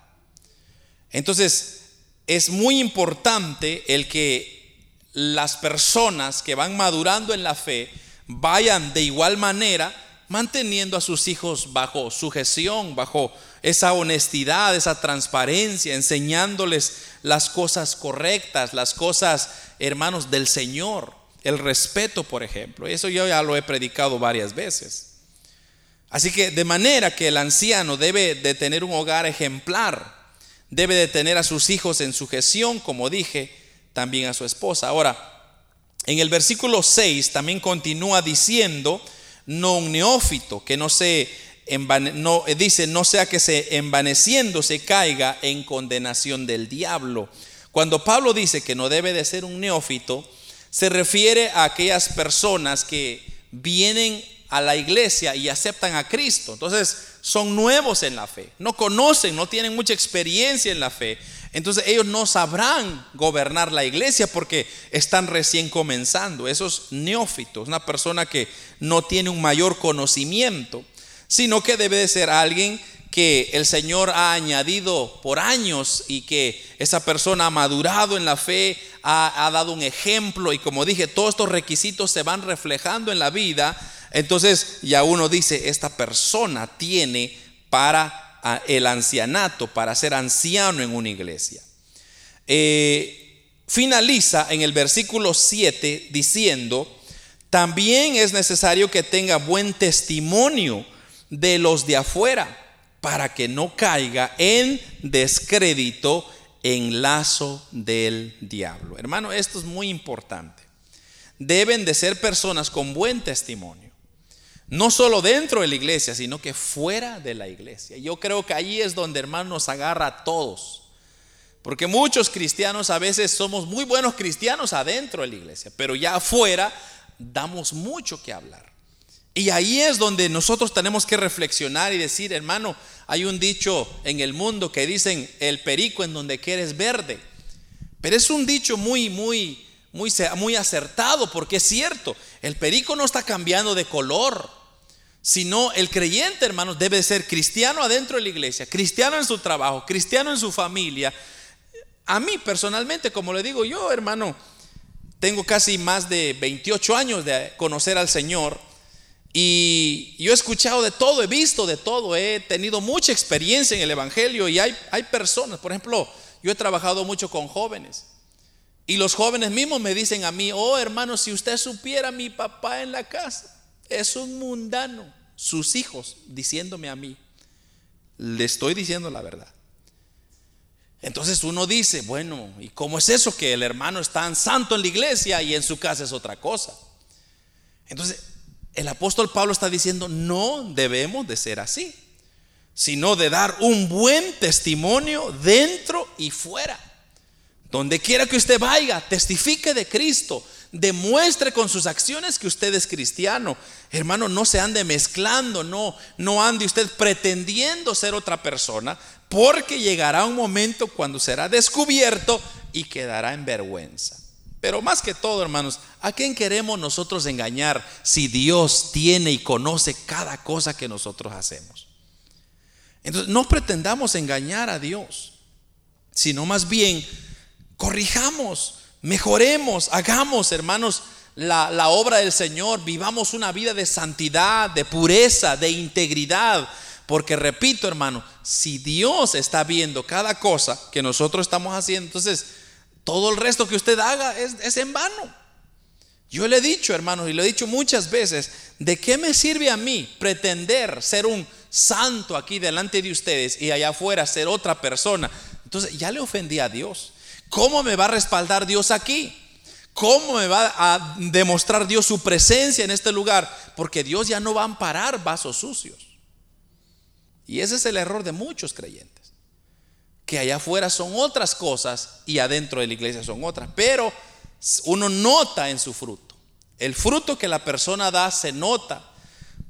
Entonces, es muy importante el que las personas que van madurando en la fe vayan de igual manera manteniendo a sus hijos bajo sujeción, bajo esa honestidad, esa transparencia, enseñándoles las cosas correctas, las cosas, hermanos, del Señor, el respeto, por ejemplo. Eso yo ya lo he predicado varias veces. Así que de manera que el anciano debe de tener un hogar ejemplar, debe de tener a sus hijos en sujeción, como dije, también a su esposa. Ahora, en el versículo 6 también continúa diciendo, no un neófito, que no se no, eh, dice, no sea que se envaneciendo se caiga en condenación del diablo. Cuando Pablo dice que no debe de ser un neófito, se refiere a aquellas personas que vienen a la iglesia y aceptan a Cristo. Entonces, son nuevos en la fe, no conocen, no tienen mucha experiencia en la fe. Entonces ellos no sabrán gobernar la iglesia porque están recién comenzando. Esos neófitos, una persona que no tiene un mayor conocimiento, sino que debe de ser alguien que el Señor ha añadido por años y que esa persona ha madurado en la fe, ha, ha, dado un ejemplo y como dije, todos estos requisitos se van reflejando en la vida. Entonces ya uno dice, esta persona tiene para el ancianato, para ser anciano en una iglesia. Eh, finaliza en el versículo 7 diciendo, también es necesario que tenga buen testimonio de los de afuera para que no caiga en descrédito en lazo del diablo. Hermano, esto es muy importante. Deben de ser personas con buen testimonio. No solo dentro de la iglesia, sino que fuera de la iglesia. Yo creo que ahí es donde hermano nos agarra a todos. Porque muchos cristianos a veces somos muy buenos cristianos adentro de la iglesia, pero ya afuera damos mucho que hablar. Y ahí es donde nosotros tenemos que reflexionar y decir, hermano, hay un dicho en el mundo que dicen el perico en donde quieres verde. Pero es un dicho muy, muy, muy, muy acertado porque es cierto, el perico no está cambiando de color sino el creyente, hermanos, debe ser cristiano adentro de la iglesia, cristiano en su trabajo, cristiano en su familia. A mí personalmente, como le digo yo, hermano, tengo casi más de 28 años de conocer al Señor y yo he escuchado de todo, he visto de todo, he tenido mucha experiencia en el Evangelio y hay, hay personas, por ejemplo, yo he trabajado mucho con jóvenes. Y los jóvenes mismos me dicen a mí, oh hermano, si usted supiera mi papá en la casa, es un mundano. Sus hijos diciéndome a mí, le estoy diciendo la verdad. Entonces uno dice, bueno, ¿y cómo es eso que el hermano es tan santo en la iglesia y en su casa es otra cosa? Entonces, el apóstol Pablo está diciendo, no debemos de ser así, sino de dar un buen testimonio dentro y fuera. Donde quiera que usted vaya, testifique de Cristo, demuestre con sus acciones que usted es cristiano. Hermano, no se ande mezclando, no, no ande usted pretendiendo ser otra persona, porque llegará un momento cuando será descubierto y quedará en vergüenza. Pero más que todo, hermanos, ¿a quién queremos nosotros engañar si Dios tiene y conoce cada cosa que nosotros hacemos? Entonces, no pretendamos engañar a Dios, sino más bien corrijamos Mejoremos, hagamos, hermanos, la, obra del Señor, vivamos una vida de santidad, de pureza, de integridad. Porque repito, hermano, si Dios está viendo cada cosa que nosotros estamos haciendo, entonces todo el resto que usted haga es, en vano. Yo le he dicho, hermanos, y lo he dicho muchas veces, ¿de qué me sirve a mí pretender ser un santo aquí delante de ustedes y allá afuera ser otra persona? Entonces ya le ofendí a Dios. ¿Cómo me va a respaldar Dios aquí? ¿Cómo me va a demostrar Dios su presencia en este lugar? Porque Dios ya no va a amparar vasos sucios. Y ese es el error de muchos creyentes. Que allá afuera son otras cosas y adentro de la iglesia son otras. Pero uno nota en su fruto. El fruto que la persona da se nota.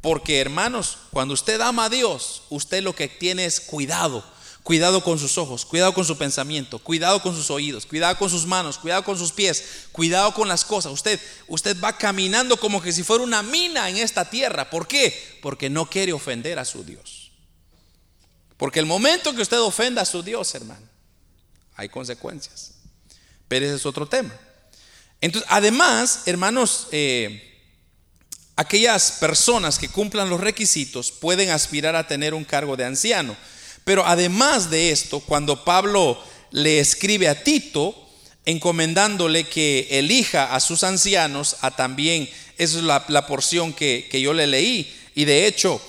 Porque hermanos, cuando usted ama a Dios, usted lo que tiene es cuidado Cuidado con sus ojos, cuidado con su pensamiento, cuidado con sus oídos, cuidado con sus manos, cuidado con sus pies, cuidado con las cosas. Usted, usted va caminando como que si fuera una mina en esta tierra. ¿Por qué? Porque no quiere ofender a su Dios. Porque el momento que usted ofenda a su Dios, hermano, hay consecuencias. Pero ese es otro tema. Entonces, además, hermanos, eh, aquellas personas que cumplan los requisitos pueden aspirar a tener un cargo de anciano. Pero además de esto, cuando Pablo le escribe a Tito, encomendándole que elija a sus ancianos, a también, esa es la, porción que, que yo le leí, y de hecho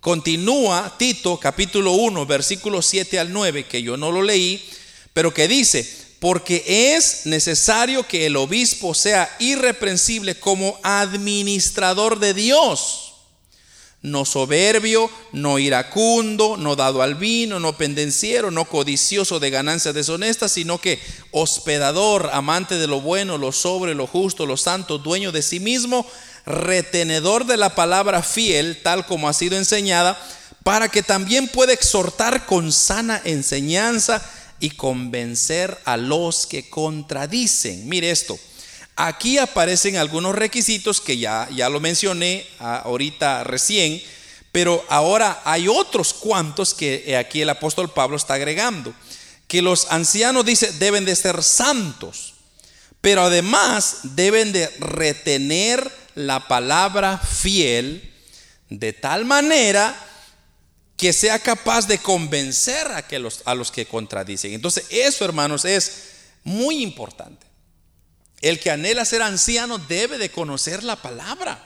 continúa Tito capítulo 1, versículos 7 al 9, que yo no lo leí, pero que dice, porque es necesario que el obispo sea irreprensible como administrador de Dios no soberbio, no iracundo, no dado al vino, no pendenciero, no codicioso de ganancias deshonestas, sino que hospedador, amante de lo bueno, lo sobre, lo justo, lo santo, dueño de sí mismo, retenedor de la palabra fiel, tal como ha sido enseñada, para que también pueda exhortar con sana enseñanza y convencer a los que contradicen. Mire esto. Aquí aparecen algunos requisitos que ya, ya lo mencioné ah, ahorita recién, pero ahora hay otros cuantos que aquí el apóstol Pablo está agregando. Que los ancianos, dice, deben de ser santos, pero además deben de retener la palabra fiel de tal manera que sea capaz de convencer a, que los, a los que contradicen. Entonces, eso, hermanos, es muy importante. El que anhela ser anciano debe de conocer la palabra,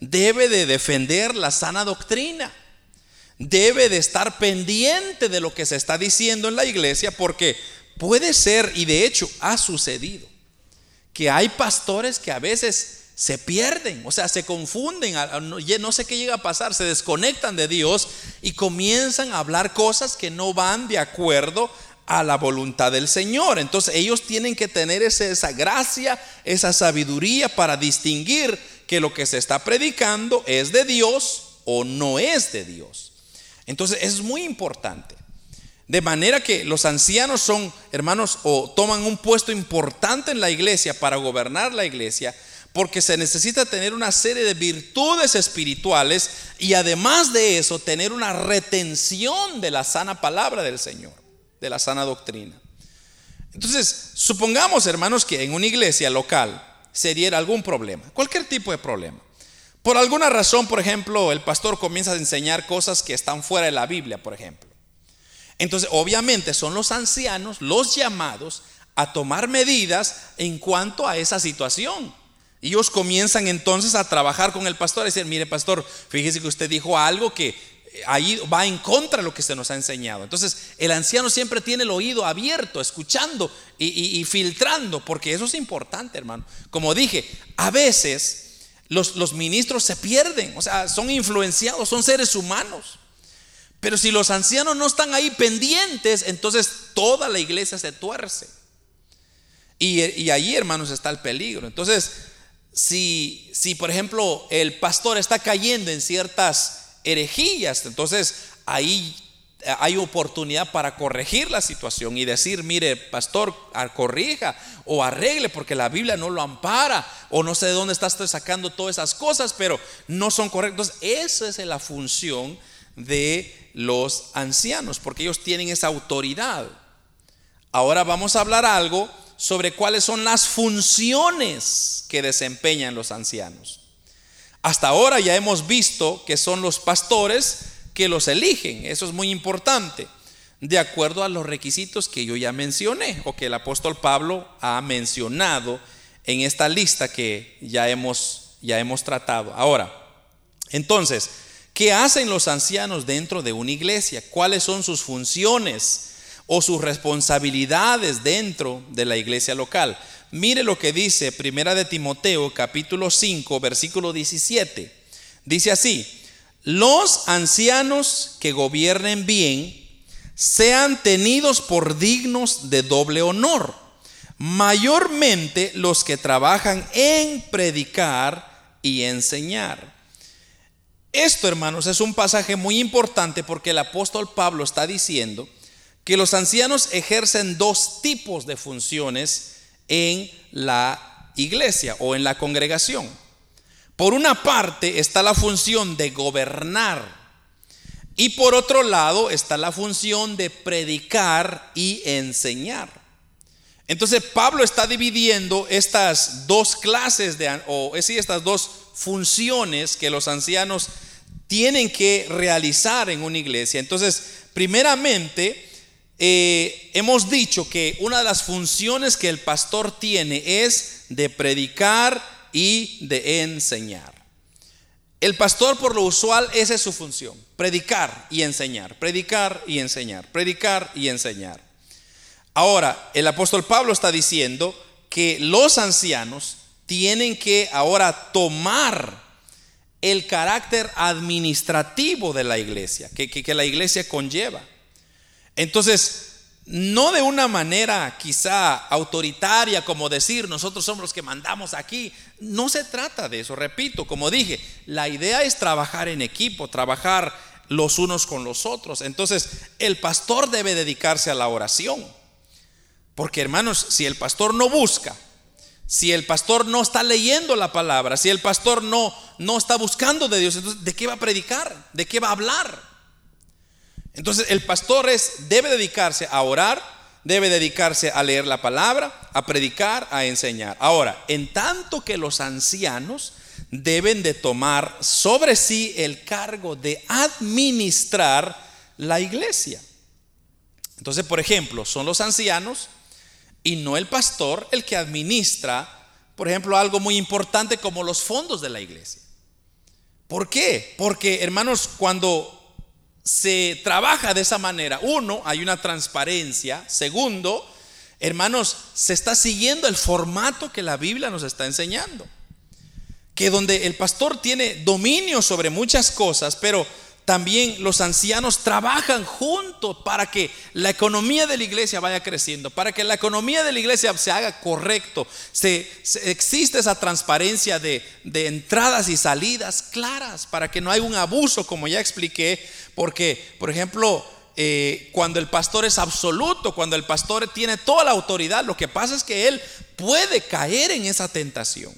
debe de defender la sana doctrina, debe de estar pendiente de lo que se está diciendo en la iglesia, porque puede ser, y de hecho ha sucedido, que hay pastores que a veces se pierden, o sea, se confunden, no sé qué llega a pasar, se desconectan de Dios y comienzan a hablar cosas que no van de acuerdo a la voluntad del Señor. Entonces ellos tienen que tener esa, gracia, esa sabiduría para distinguir que lo que se está predicando es de Dios o no es de Dios. Entonces es muy importante. De manera que los ancianos son, hermanos, o toman un puesto importante en la iglesia para gobernar la iglesia, porque se necesita tener una serie de virtudes espirituales y además de eso tener una retención de la sana palabra del Señor de la sana doctrina. Entonces, supongamos, hermanos, que en una iglesia local se diera algún problema, cualquier tipo de problema. Por alguna razón, por ejemplo, el pastor comienza a enseñar cosas que están fuera de la Biblia, por ejemplo. Entonces, obviamente son los ancianos los llamados a tomar medidas en cuanto a esa situación. Ellos comienzan entonces a trabajar con el pastor, a decir, mire pastor, fíjese que usted dijo algo que ahí va en contra de lo que se nos ha enseñado. Entonces, el anciano siempre tiene el oído abierto, escuchando y, filtrando, porque eso es importante, hermano. Como dije, a veces los, ministros se pierden, o sea, son influenciados, son seres humanos. Pero si los ancianos no están ahí pendientes, entonces toda la iglesia se tuerce. Y, ahí, hermanos, está el peligro. Entonces, si por ejemplo el pastor está cayendo en ciertas herejías. Entonces ahí hay oportunidad para corregir la situación y decir, mire, pastor, corrija o arregle porque la Biblia no lo ampara o no sé de dónde estás sacando todas esas cosas, pero no son correctos. Esa es la función de los ancianos porque ellos tienen esa autoridad. Ahora vamos a hablar algo sobre cuáles son las funciones que desempeñan los ancianos. Hasta ahora ya hemos visto que son los pastores que los eligen. Eso es muy importante. De acuerdo a los requisitos que yo ya mencioné o que el apóstol Pablo ha mencionado en esta lista que ya hemos, ya hemos tratado. Ahora, entonces, ¿qué hacen los ancianos dentro de una iglesia? ¿Cuáles son sus funciones o sus responsabilidades dentro de la iglesia local? Mire lo que dice Primera de Timoteo capítulo 5 versículo 17. Dice así, los ancianos que gobiernen bien sean tenidos por dignos de doble honor, mayormente los que trabajan en predicar y enseñar. Esto, hermanos, es un pasaje muy importante porque el apóstol Pablo está diciendo que los ancianos ejercen dos tipos de funciones en la iglesia o en la congregación. Por una parte está la función de gobernar y por otro lado está la función de predicar y enseñar. Entonces Pablo está dividiendo estas dos clases de, o es decir, estas dos funciones que los ancianos tienen que realizar en una iglesia. Entonces, primeramente, eh, hemos dicho que una de las funciones que el pastor tiene es de predicar y de enseñar. El pastor por lo usual esa es su función, predicar y enseñar, predicar y enseñar, predicar y enseñar. Ahora, el apóstol Pablo está diciendo que los ancianos tienen que ahora tomar el carácter administrativo de la iglesia, que, que la iglesia conlleva. Entonces, no de una manera quizá autoritaria como decir nosotros somos los que mandamos aquí. No se trata de eso, repito, como dije, la idea es trabajar en equipo, trabajar los unos con los otros. Entonces, el pastor debe dedicarse a la oración. Porque hermanos, si el pastor no busca, si el pastor no está leyendo la palabra, si el pastor no, no está buscando de Dios, entonces, ¿de qué va a predicar? ¿De qué va a hablar? Entonces el pastor es, debe dedicarse a orar, debe dedicarse a leer la palabra, a predicar, a enseñar. Ahora, en tanto que los ancianos deben de tomar sobre sí el cargo de administrar la iglesia. Entonces, por ejemplo, son los ancianos y no el pastor el que administra, por ejemplo, algo muy importante como los fondos de la iglesia. ¿Por qué? Porque, hermanos, cuando se trabaja de esa manera. Uno, hay una transparencia. Segundo, hermanos, se está siguiendo el formato que la Biblia nos está enseñando. Que donde el pastor tiene dominio sobre muchas cosas, pero también los ancianos trabajan juntos para que la economía de la iglesia vaya creciendo, para que la economía de la iglesia se haga correcto, se, existe esa transparencia de, entradas y salidas claras, para que no haya un abuso, como ya expliqué, porque, por ejemplo, eh, cuando el pastor es absoluto, cuando el pastor tiene toda la autoridad, lo que pasa es que él puede caer en esa tentación.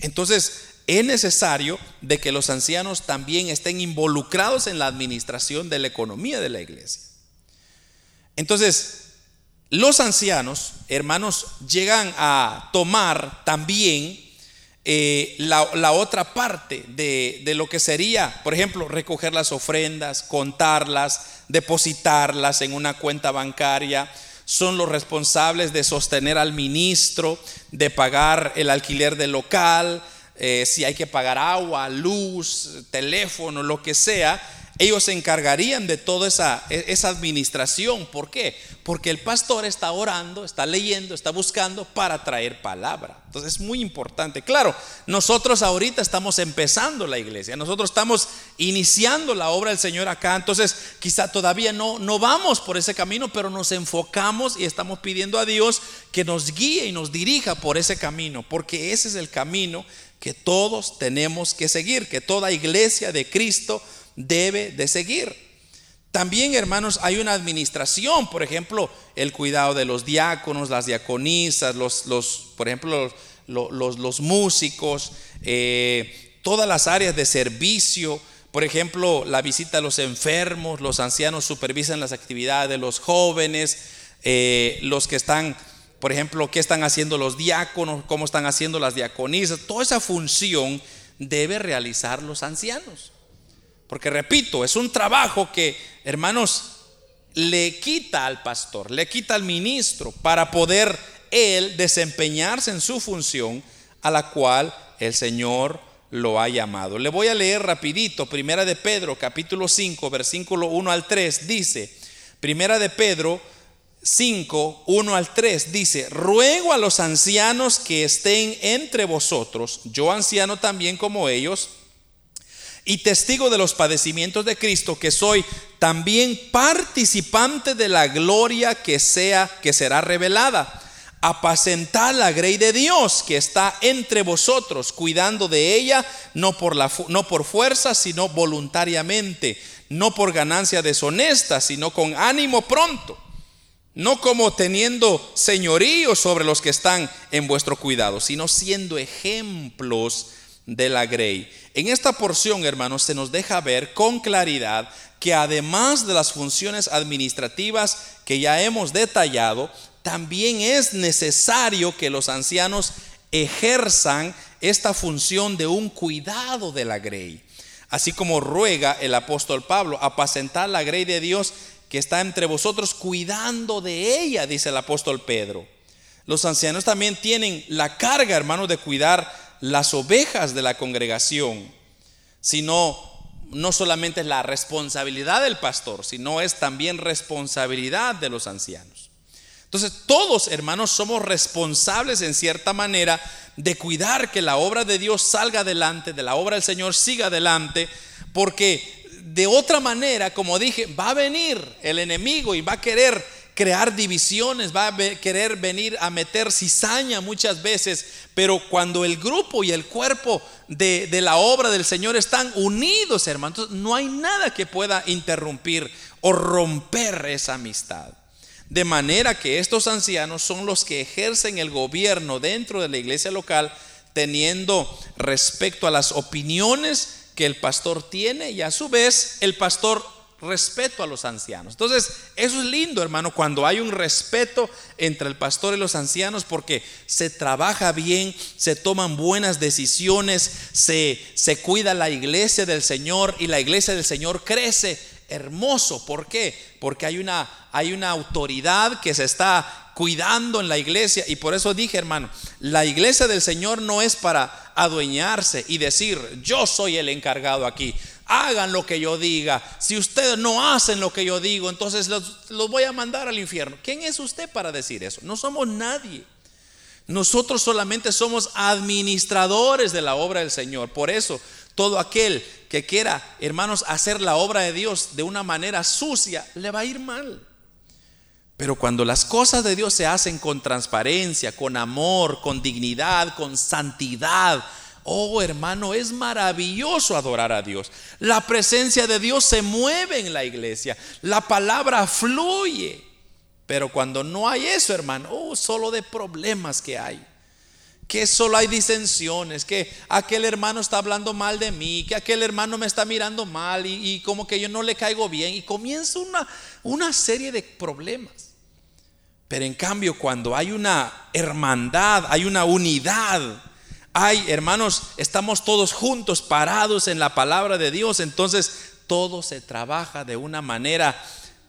Entonces, es necesario de que los ancianos también estén involucrados en la administración de la economía de la iglesia. Entonces, los ancianos, hermanos, llegan a tomar también eh, la, otra parte de, de, lo que sería, por ejemplo, recoger las ofrendas, contarlas, depositarlas en una cuenta bancaria. Son los responsables de sostener al ministro, de pagar el alquiler del local, eh, si hay que pagar agua, luz, teléfono, lo que sea, ellos se encargarían de toda esa, e, esa administración. ¿Por qué? Porque el pastor está orando, está leyendo, está buscando para traer palabra. Entonces es muy importante. Claro, nosotros ahorita estamos empezando la iglesia, nosotros estamos iniciando la obra del Señor acá, entonces quizá todavía no, no vamos por ese camino, pero nos enfocamos y estamos pidiendo a Dios que nos guíe y nos dirija por ese camino, porque ese es el camino que todos tenemos que seguir, que toda iglesia de Cristo debe de seguir. También, hermanos, hay una administración, por ejemplo, el cuidado de los diáconos, las diaconisas, los, los por ejemplo, los, los, músicos, eh, todas las áreas de servicio, por ejemplo, la visita a los enfermos, los ancianos supervisan las actividades de los jóvenes, eh, los que están por ejemplo, qué están haciendo los diáconos, cómo están haciendo las diaconisas, toda esa función debe realizar los ancianos. Porque repito, es un trabajo que, hermanos, le quita al pastor, le quita al ministro para poder él desempeñarse en su función a la cual el Señor lo ha llamado. Le voy a leer rapidito, Primera de Pedro, capítulo 5, versículo 1 al 3, dice, Primera de Pedro 5, 1 al 3 dice, ruego a los ancianos que estén entre vosotros, yo anciano también como ellos, y testigo de los padecimientos de Cristo, que soy también participante de la gloria que sea que será revelada. Apacentar la grey de Dios que está entre vosotros, cuidando de ella, no por, la, no por fuerza, sino voluntariamente, no por ganancia deshonesta, sino con ánimo pronto no como teniendo señorío sobre los que están en vuestro cuidado, sino siendo ejemplos de la grey. En esta porción, hermanos, se nos deja ver con claridad que además de las funciones administrativas que ya hemos detallado, también es necesario que los ancianos ejerzan esta función de un cuidado de la grey. Así como ruega el apóstol Pablo, apacentar la grey de Dios que está entre vosotros cuidando de ella, dice el apóstol Pedro. Los ancianos también tienen la carga, hermanos, de cuidar las ovejas de la congregación, sino no solamente es la responsabilidad del pastor, sino es también responsabilidad de los ancianos. Entonces, todos, hermanos, somos responsables en cierta manera de cuidar que la obra de Dios salga adelante, de la obra del Señor siga adelante, porque de otra manera, como dije, va a venir el enemigo y va a querer crear divisiones, va a querer venir a meter cizaña muchas veces, pero cuando el grupo y el cuerpo de, la obra del Señor están unidos, hermanos, no hay nada que pueda interrumpir o romper esa amistad. De manera que estos ancianos son los que ejercen el gobierno dentro de la iglesia local, teniendo respecto a las opiniones que el pastor tiene y a su vez el pastor respeto a los ancianos. Entonces, eso es lindo, hermano, cuando hay un respeto entre el pastor y los ancianos porque se trabaja bien, se toman buenas decisiones, se, se cuida la iglesia del Señor y la iglesia del Señor crece. Hermoso, ¿por qué? Porque hay una, hay una autoridad que se está cuidando en la iglesia. Y por eso dije, hermano, la iglesia del Señor no es para adueñarse y decir, yo soy el encargado aquí. Hagan lo que yo diga. Si ustedes no hacen lo que yo digo, entonces los, los voy a mandar al infierno. ¿Quién es usted para decir eso? No somos nadie. Nosotros solamente somos administradores de la obra del Señor. Por eso, todo aquel que quiera, hermanos, hacer la obra de Dios de una manera sucia, le va a ir mal. Pero cuando las cosas de Dios se hacen con transparencia, con amor, con dignidad, con santidad, oh hermano, es maravilloso adorar a Dios. La presencia de Dios se mueve en la iglesia, la palabra fluye. Pero cuando no hay eso, hermano, oh, solo de problemas que hay. Que solo hay disensiones, que aquel hermano está hablando mal de mí, que aquel hermano me está mirando mal y, como que yo no le caigo bien. Y comienza una, una serie de problemas. Pero en cambio, cuando hay una hermandad, hay una unidad, hay, hermanos, estamos todos juntos, parados en la palabra de Dios, entonces todo se trabaja de una manera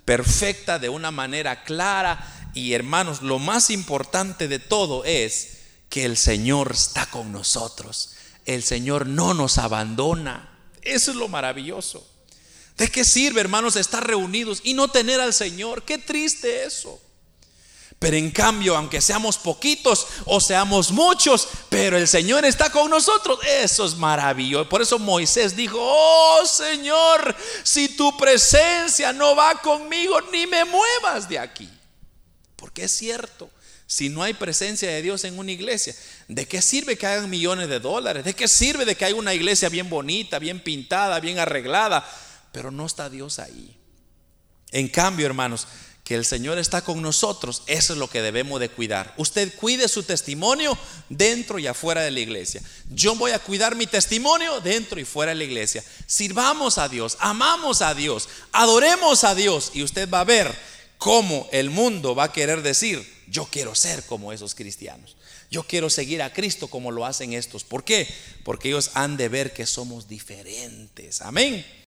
perfecta, de una manera clara. Y hermanos, lo más importante de todo es que el Señor está con nosotros. El Señor no nos abandona. Eso es lo maravilloso. ¿De qué sirve, hermanos, estar reunidos y no tener al Señor? Qué triste eso. Pero en cambio, aunque seamos poquitos o seamos muchos, pero el Señor está con nosotros, eso es maravilloso. Por eso Moisés dijo, oh Señor, si tu presencia no va conmigo, ni me muevas de aquí. Porque es cierto, si no hay presencia de Dios en una iglesia, ¿de qué sirve que hagan millones de dólares? ¿De qué sirve de que haya una iglesia bien bonita, bien pintada, bien arreglada? Pero no está Dios ahí. En cambio, hermanos, que el Señor está con nosotros, eso es lo que debemos de cuidar. Usted cuide su testimonio dentro y afuera de la iglesia. Yo voy a cuidar mi testimonio dentro y fuera de la iglesia. Sirvamos a Dios, amamos a Dios, adoremos a Dios y usted va a ver cómo el mundo va a querer decir, yo quiero ser como esos cristianos. Yo quiero seguir a Cristo como lo hacen estos. ¿Por qué? Porque ellos han de ver que somos diferentes. Amén.